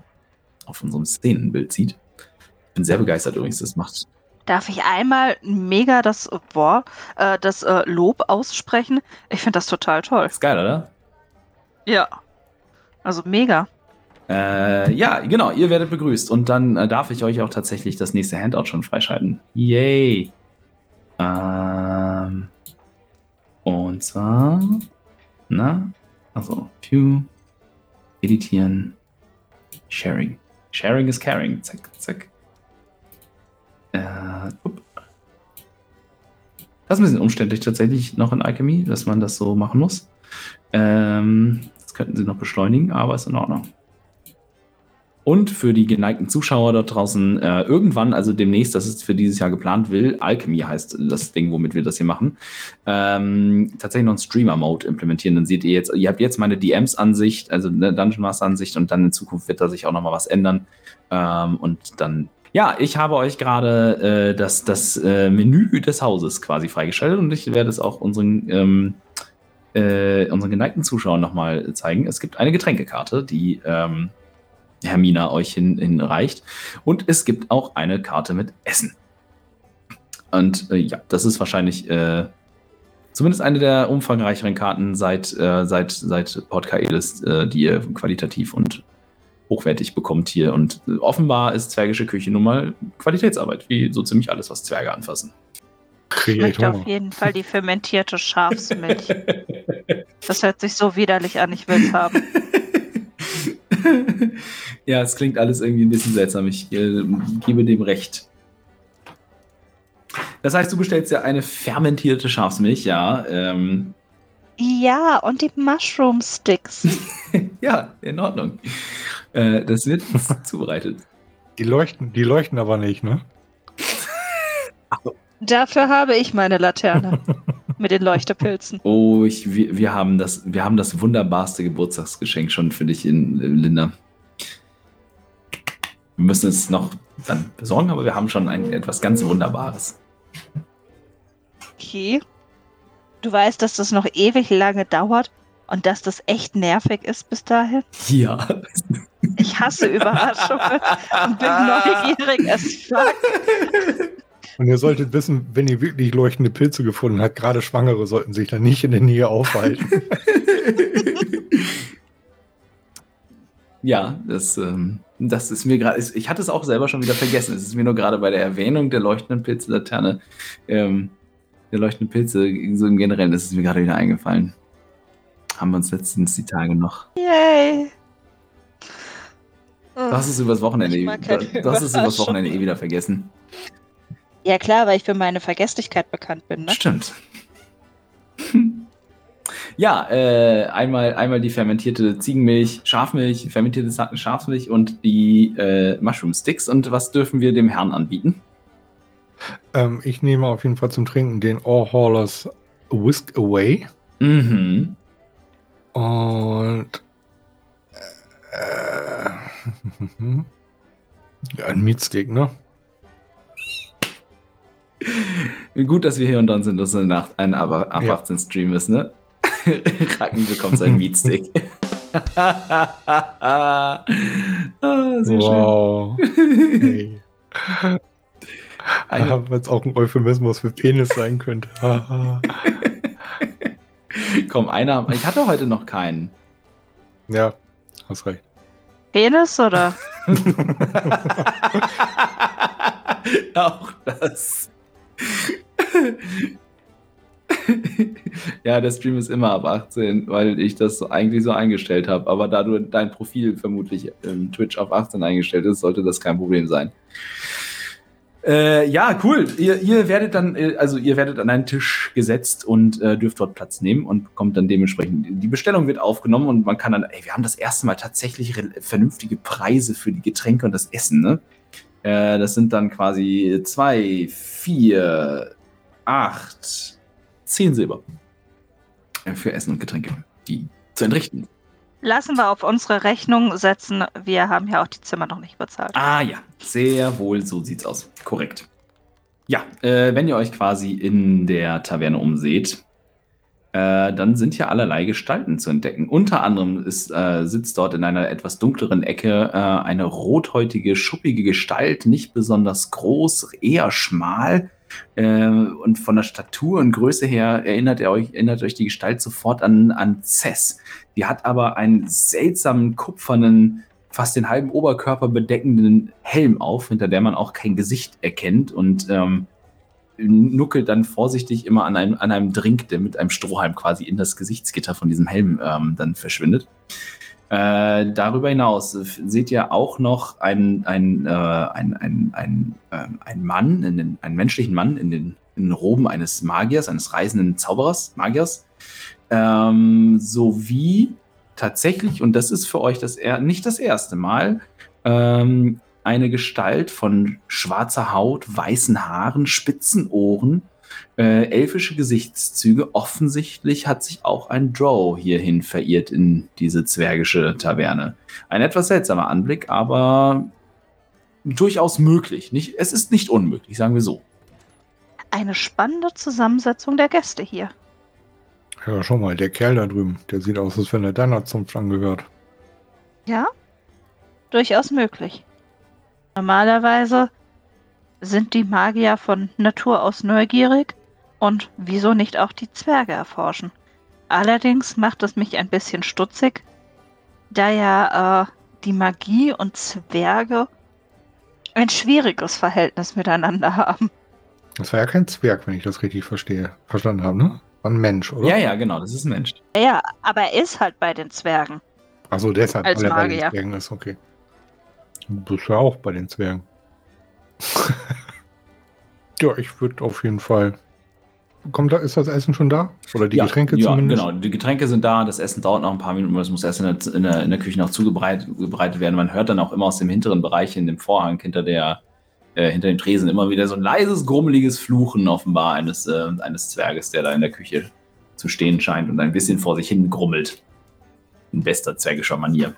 auf unserem Szenenbild sieht. Ich bin sehr begeistert übrigens, das macht Darf ich einmal mega das Wort, äh, das äh, Lob aussprechen? Ich finde das total toll. Ist geil, oder? Ja. Also mega. Äh, ja, genau, ihr werdet begrüßt. Und dann äh, darf ich euch auch tatsächlich das nächste Handout schon freischalten. Yay! Ähm, und zwar, na, also, View, Editieren, Sharing. Sharing is caring. Zack, zack. Äh, das ist ein bisschen umständlich tatsächlich noch in Alchemy, dass man das so machen muss. Ähm, das könnten sie noch beschleunigen, aber ist in Ordnung. Und für die geneigten Zuschauer dort draußen, äh, irgendwann, also demnächst, das ist für dieses Jahr geplant, will, Alchemy heißt das Ding, womit wir das hier machen, ähm, tatsächlich noch einen Streamer-Mode implementieren. Dann seht ihr jetzt, ihr habt jetzt meine DMs-Ansicht, also eine Dungeon Master-Ansicht und dann in Zukunft wird da sich auch nochmal was ändern. Ähm, und dann ja, ich habe euch gerade äh, das, das äh, Menü des Hauses quasi freigeschaltet und ich werde es auch unseren, ähm, äh, unseren geneigten Zuschauern nochmal zeigen. Es gibt eine Getränkekarte, die ähm, Hermina euch hin, hinreicht. Und es gibt auch eine Karte mit Essen. Und äh, ja, das ist wahrscheinlich äh, zumindest eine der umfangreicheren Karten seit, äh, seit, seit Podcaelis, äh, die ihr qualitativ und hochwertig bekommt hier. Und offenbar ist zwergische Küche nun mal Qualitätsarbeit, wie so ziemlich alles, was Zwerge anfassen. Ich möchte auf jeden Fall die fermentierte Schafsmilch. Das hört sich so widerlich an, ich will es haben. ja, es klingt alles irgendwie ein bisschen seltsam. Ich äh, gebe dem recht. Das heißt, du bestellst ja eine fermentierte Schafsmilch, ja. Ähm, ja, und die Mushroom Sticks. ja, in Ordnung. Äh, das wird zubereitet. Die leuchten, die leuchten aber nicht, ne? Dafür habe ich meine Laterne mit den Leuchtepilzen. Oh, ich, wir, wir, haben das, wir haben das wunderbarste Geburtstagsgeschenk schon für dich in, in Linda. Wir müssen es noch dann besorgen, aber wir haben schon ein, etwas ganz Wunderbares. Okay. Du weißt, dass das noch ewig lange dauert und dass das echt nervig ist bis dahin? Ja. Ich hasse Überraschungen und bin neugierig as fuck. Und ihr solltet wissen, wenn ihr wirklich leuchtende Pilze gefunden habt, gerade Schwangere sollten sich da nicht in der Nähe aufhalten. ja, das, ähm, das ist mir gerade, ich hatte es auch selber schon wieder vergessen. Es ist mir nur gerade bei der Erwähnung der leuchtenden Pilze-Laterne, ähm, der leuchtenden Pilze, so im Generellen, ist es mir gerade wieder eingefallen. Haben wir uns letztens die Tage noch. Yay! Du hast es übers Wochenende, du hast es übers Wochenende eh wieder vergessen. Ja klar, weil ich für meine Vergesslichkeit bekannt bin, ne? Stimmt. ja, äh, einmal, einmal die fermentierte Ziegenmilch, Schafmilch, fermentierte Schafsmilch und die äh, Mushroom Sticks. Und was dürfen wir dem Herrn anbieten? Ähm, ich nehme auf jeden Fall zum Trinken den All Haulers Whisk Away. Mhm. Und äh, ein Meatstick, ne? Wie gut, dass wir hier und dann sind, dass es eine Nacht ein ab 18 Stream ist, ne? Racken bekommt seinen Meatstick. ah, wow. hey. Weil es auch ein Euphemismus für Penis sein könnte. Komm, einer. Ich hatte heute noch keinen. Ja, hast recht. Penis oder? auch das. ja, der Stream ist immer ab 18, weil ich das eigentlich so eingestellt habe. Aber da du dein Profil vermutlich im Twitch auf 18 eingestellt ist, sollte das kein Problem sein. Äh, ja, cool. Ihr, ihr, werdet dann, äh, also ihr werdet an einen Tisch gesetzt und äh, dürft dort Platz nehmen und bekommt dann dementsprechend. Die Bestellung wird aufgenommen und man kann dann, ey, wir haben das erste Mal tatsächlich vernünftige Preise für die Getränke und das Essen, ne? Äh, das sind dann quasi zwei, vier, acht, zehn Silber äh, für Essen und Getränke, die zu entrichten. Lassen wir auf unsere Rechnung setzen. Wir haben ja auch die Zimmer noch nicht bezahlt. Ah ja, sehr wohl, so sieht's aus. Korrekt. Ja, äh, wenn ihr euch quasi in der Taverne umseht, äh, dann sind hier allerlei Gestalten zu entdecken. Unter anderem ist, äh, sitzt dort in einer etwas dunkleren Ecke äh, eine rothäutige, schuppige Gestalt, nicht besonders groß, eher schmal. Äh, und von der Statur und Größe her erinnert, er euch, erinnert euch die Gestalt sofort an, an Cess. Die hat aber einen seltsamen, kupfernen, fast den halben Oberkörper bedeckenden Helm auf, hinter der man auch kein Gesicht erkennt. Und ähm, nuckelt dann vorsichtig immer an einem, an einem Drink, der mit einem Strohhalm quasi in das Gesichtsgitter von diesem Helm ähm, dann verschwindet. Äh, darüber hinaus seht ihr auch noch einen, einen, äh, einen, einen, einen, äh, einen Mann, einen menschlichen Mann in den, in Roben eines Magiers, eines reisenden Zauberers, Magiers, ähm, sowie tatsächlich, und das ist für euch das er nicht das erste Mal, ähm, eine Gestalt von schwarzer Haut, weißen Haaren, spitzen Ohren, äh, elfische Gesichtszüge. Offensichtlich hat sich auch ein Drow hierhin verirrt in diese zwergische Taverne. Ein etwas seltsamer Anblick, aber durchaus möglich. Nicht, es ist nicht unmöglich, sagen wir so. Eine spannende Zusammensetzung der Gäste hier. Ja, schau mal, der Kerl da drüben, der sieht aus, als wenn er deiner Zunft angehört. Ja, durchaus möglich. Normalerweise sind die Magier von Natur aus neugierig und wieso nicht auch die Zwerge erforschen. Allerdings macht es mich ein bisschen stutzig, da ja äh, die Magie und Zwerge ein schwieriges Verhältnis miteinander haben. Das war ja kein Zwerg, wenn ich das richtig verstehe. Verstanden habe, ne? War ein Mensch, oder? Ja, ja, genau, das ist ein Mensch. Ja, aber er ist halt bei den Zwergen. Achso, deshalb, Als weil er bei den Magier. Zwergen ist, okay. Du bist ja auch bei den Zwergen. Ja, ich würde auf jeden Fall kommt da, ist das Essen schon da? Oder die ja, Getränke ja, zumindest? genau. Die Getränke sind da. Das Essen dauert noch ein paar Minuten, weil es muss erst in der, in der, in der Küche noch zubereitet werden. Man hört dann auch immer aus dem hinteren Bereich in dem Vorhang hinter der, äh, hinter dem Tresen immer wieder so ein leises, grummeliges Fluchen offenbar eines, äh, eines Zwerges, der da in der Küche zu stehen scheint und ein bisschen vor sich hin grummelt. In bester zwergischer Manier.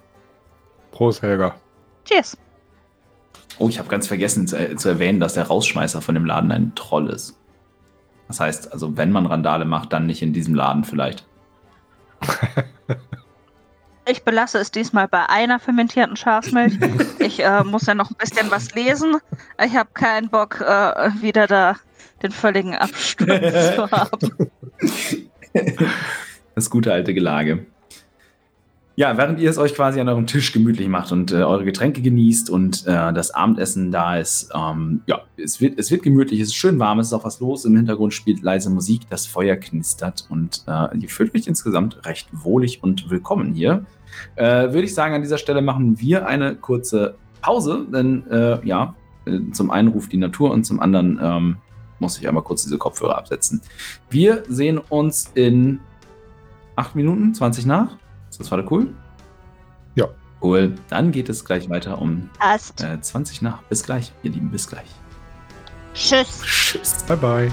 Prost, Helga. Cheers. Oh, ich habe ganz vergessen zu, äh, zu, erwähnen, dass der Rausschmeißer von dem Laden ein Troll ist. Das heißt, also wenn man Randale macht, dann nicht in diesem Laden vielleicht. Ich belasse es diesmal bei einer fermentierten Schafsmilch. Ich äh, muss ja noch ein bisschen was lesen. Ich habe keinen Bock, äh, wieder da den völligen Absturz zu haben. Das gute alte Gelage. Ja, während ihr es euch quasi an eurem Tisch gemütlich macht und äh, eure Getränke genießt und äh, das Abendessen da ist, ähm, ja, es wird, es wird gemütlich, es ist schön warm, es ist auch was los, im Hintergrund spielt leise Musik, das Feuer knistert und äh, ihr fühlt euch insgesamt recht wohlig und willkommen hier. Äh, Würde ich sagen, an dieser Stelle machen wir eine kurze Pause, denn äh, ja, äh, zum einen ruft die Natur und zum anderen ähm, muss ich einmal kurz diese Kopfhörer absetzen. Wir sehen uns in acht Minuten, 20 nach. Ist das gerade cool? Ja. Cool. Dann geht es gleich weiter um Passt. Äh, 20 nach. Bis gleich, ihr Lieben. Bis gleich. Tschüss. Tschüss. Bye, bye.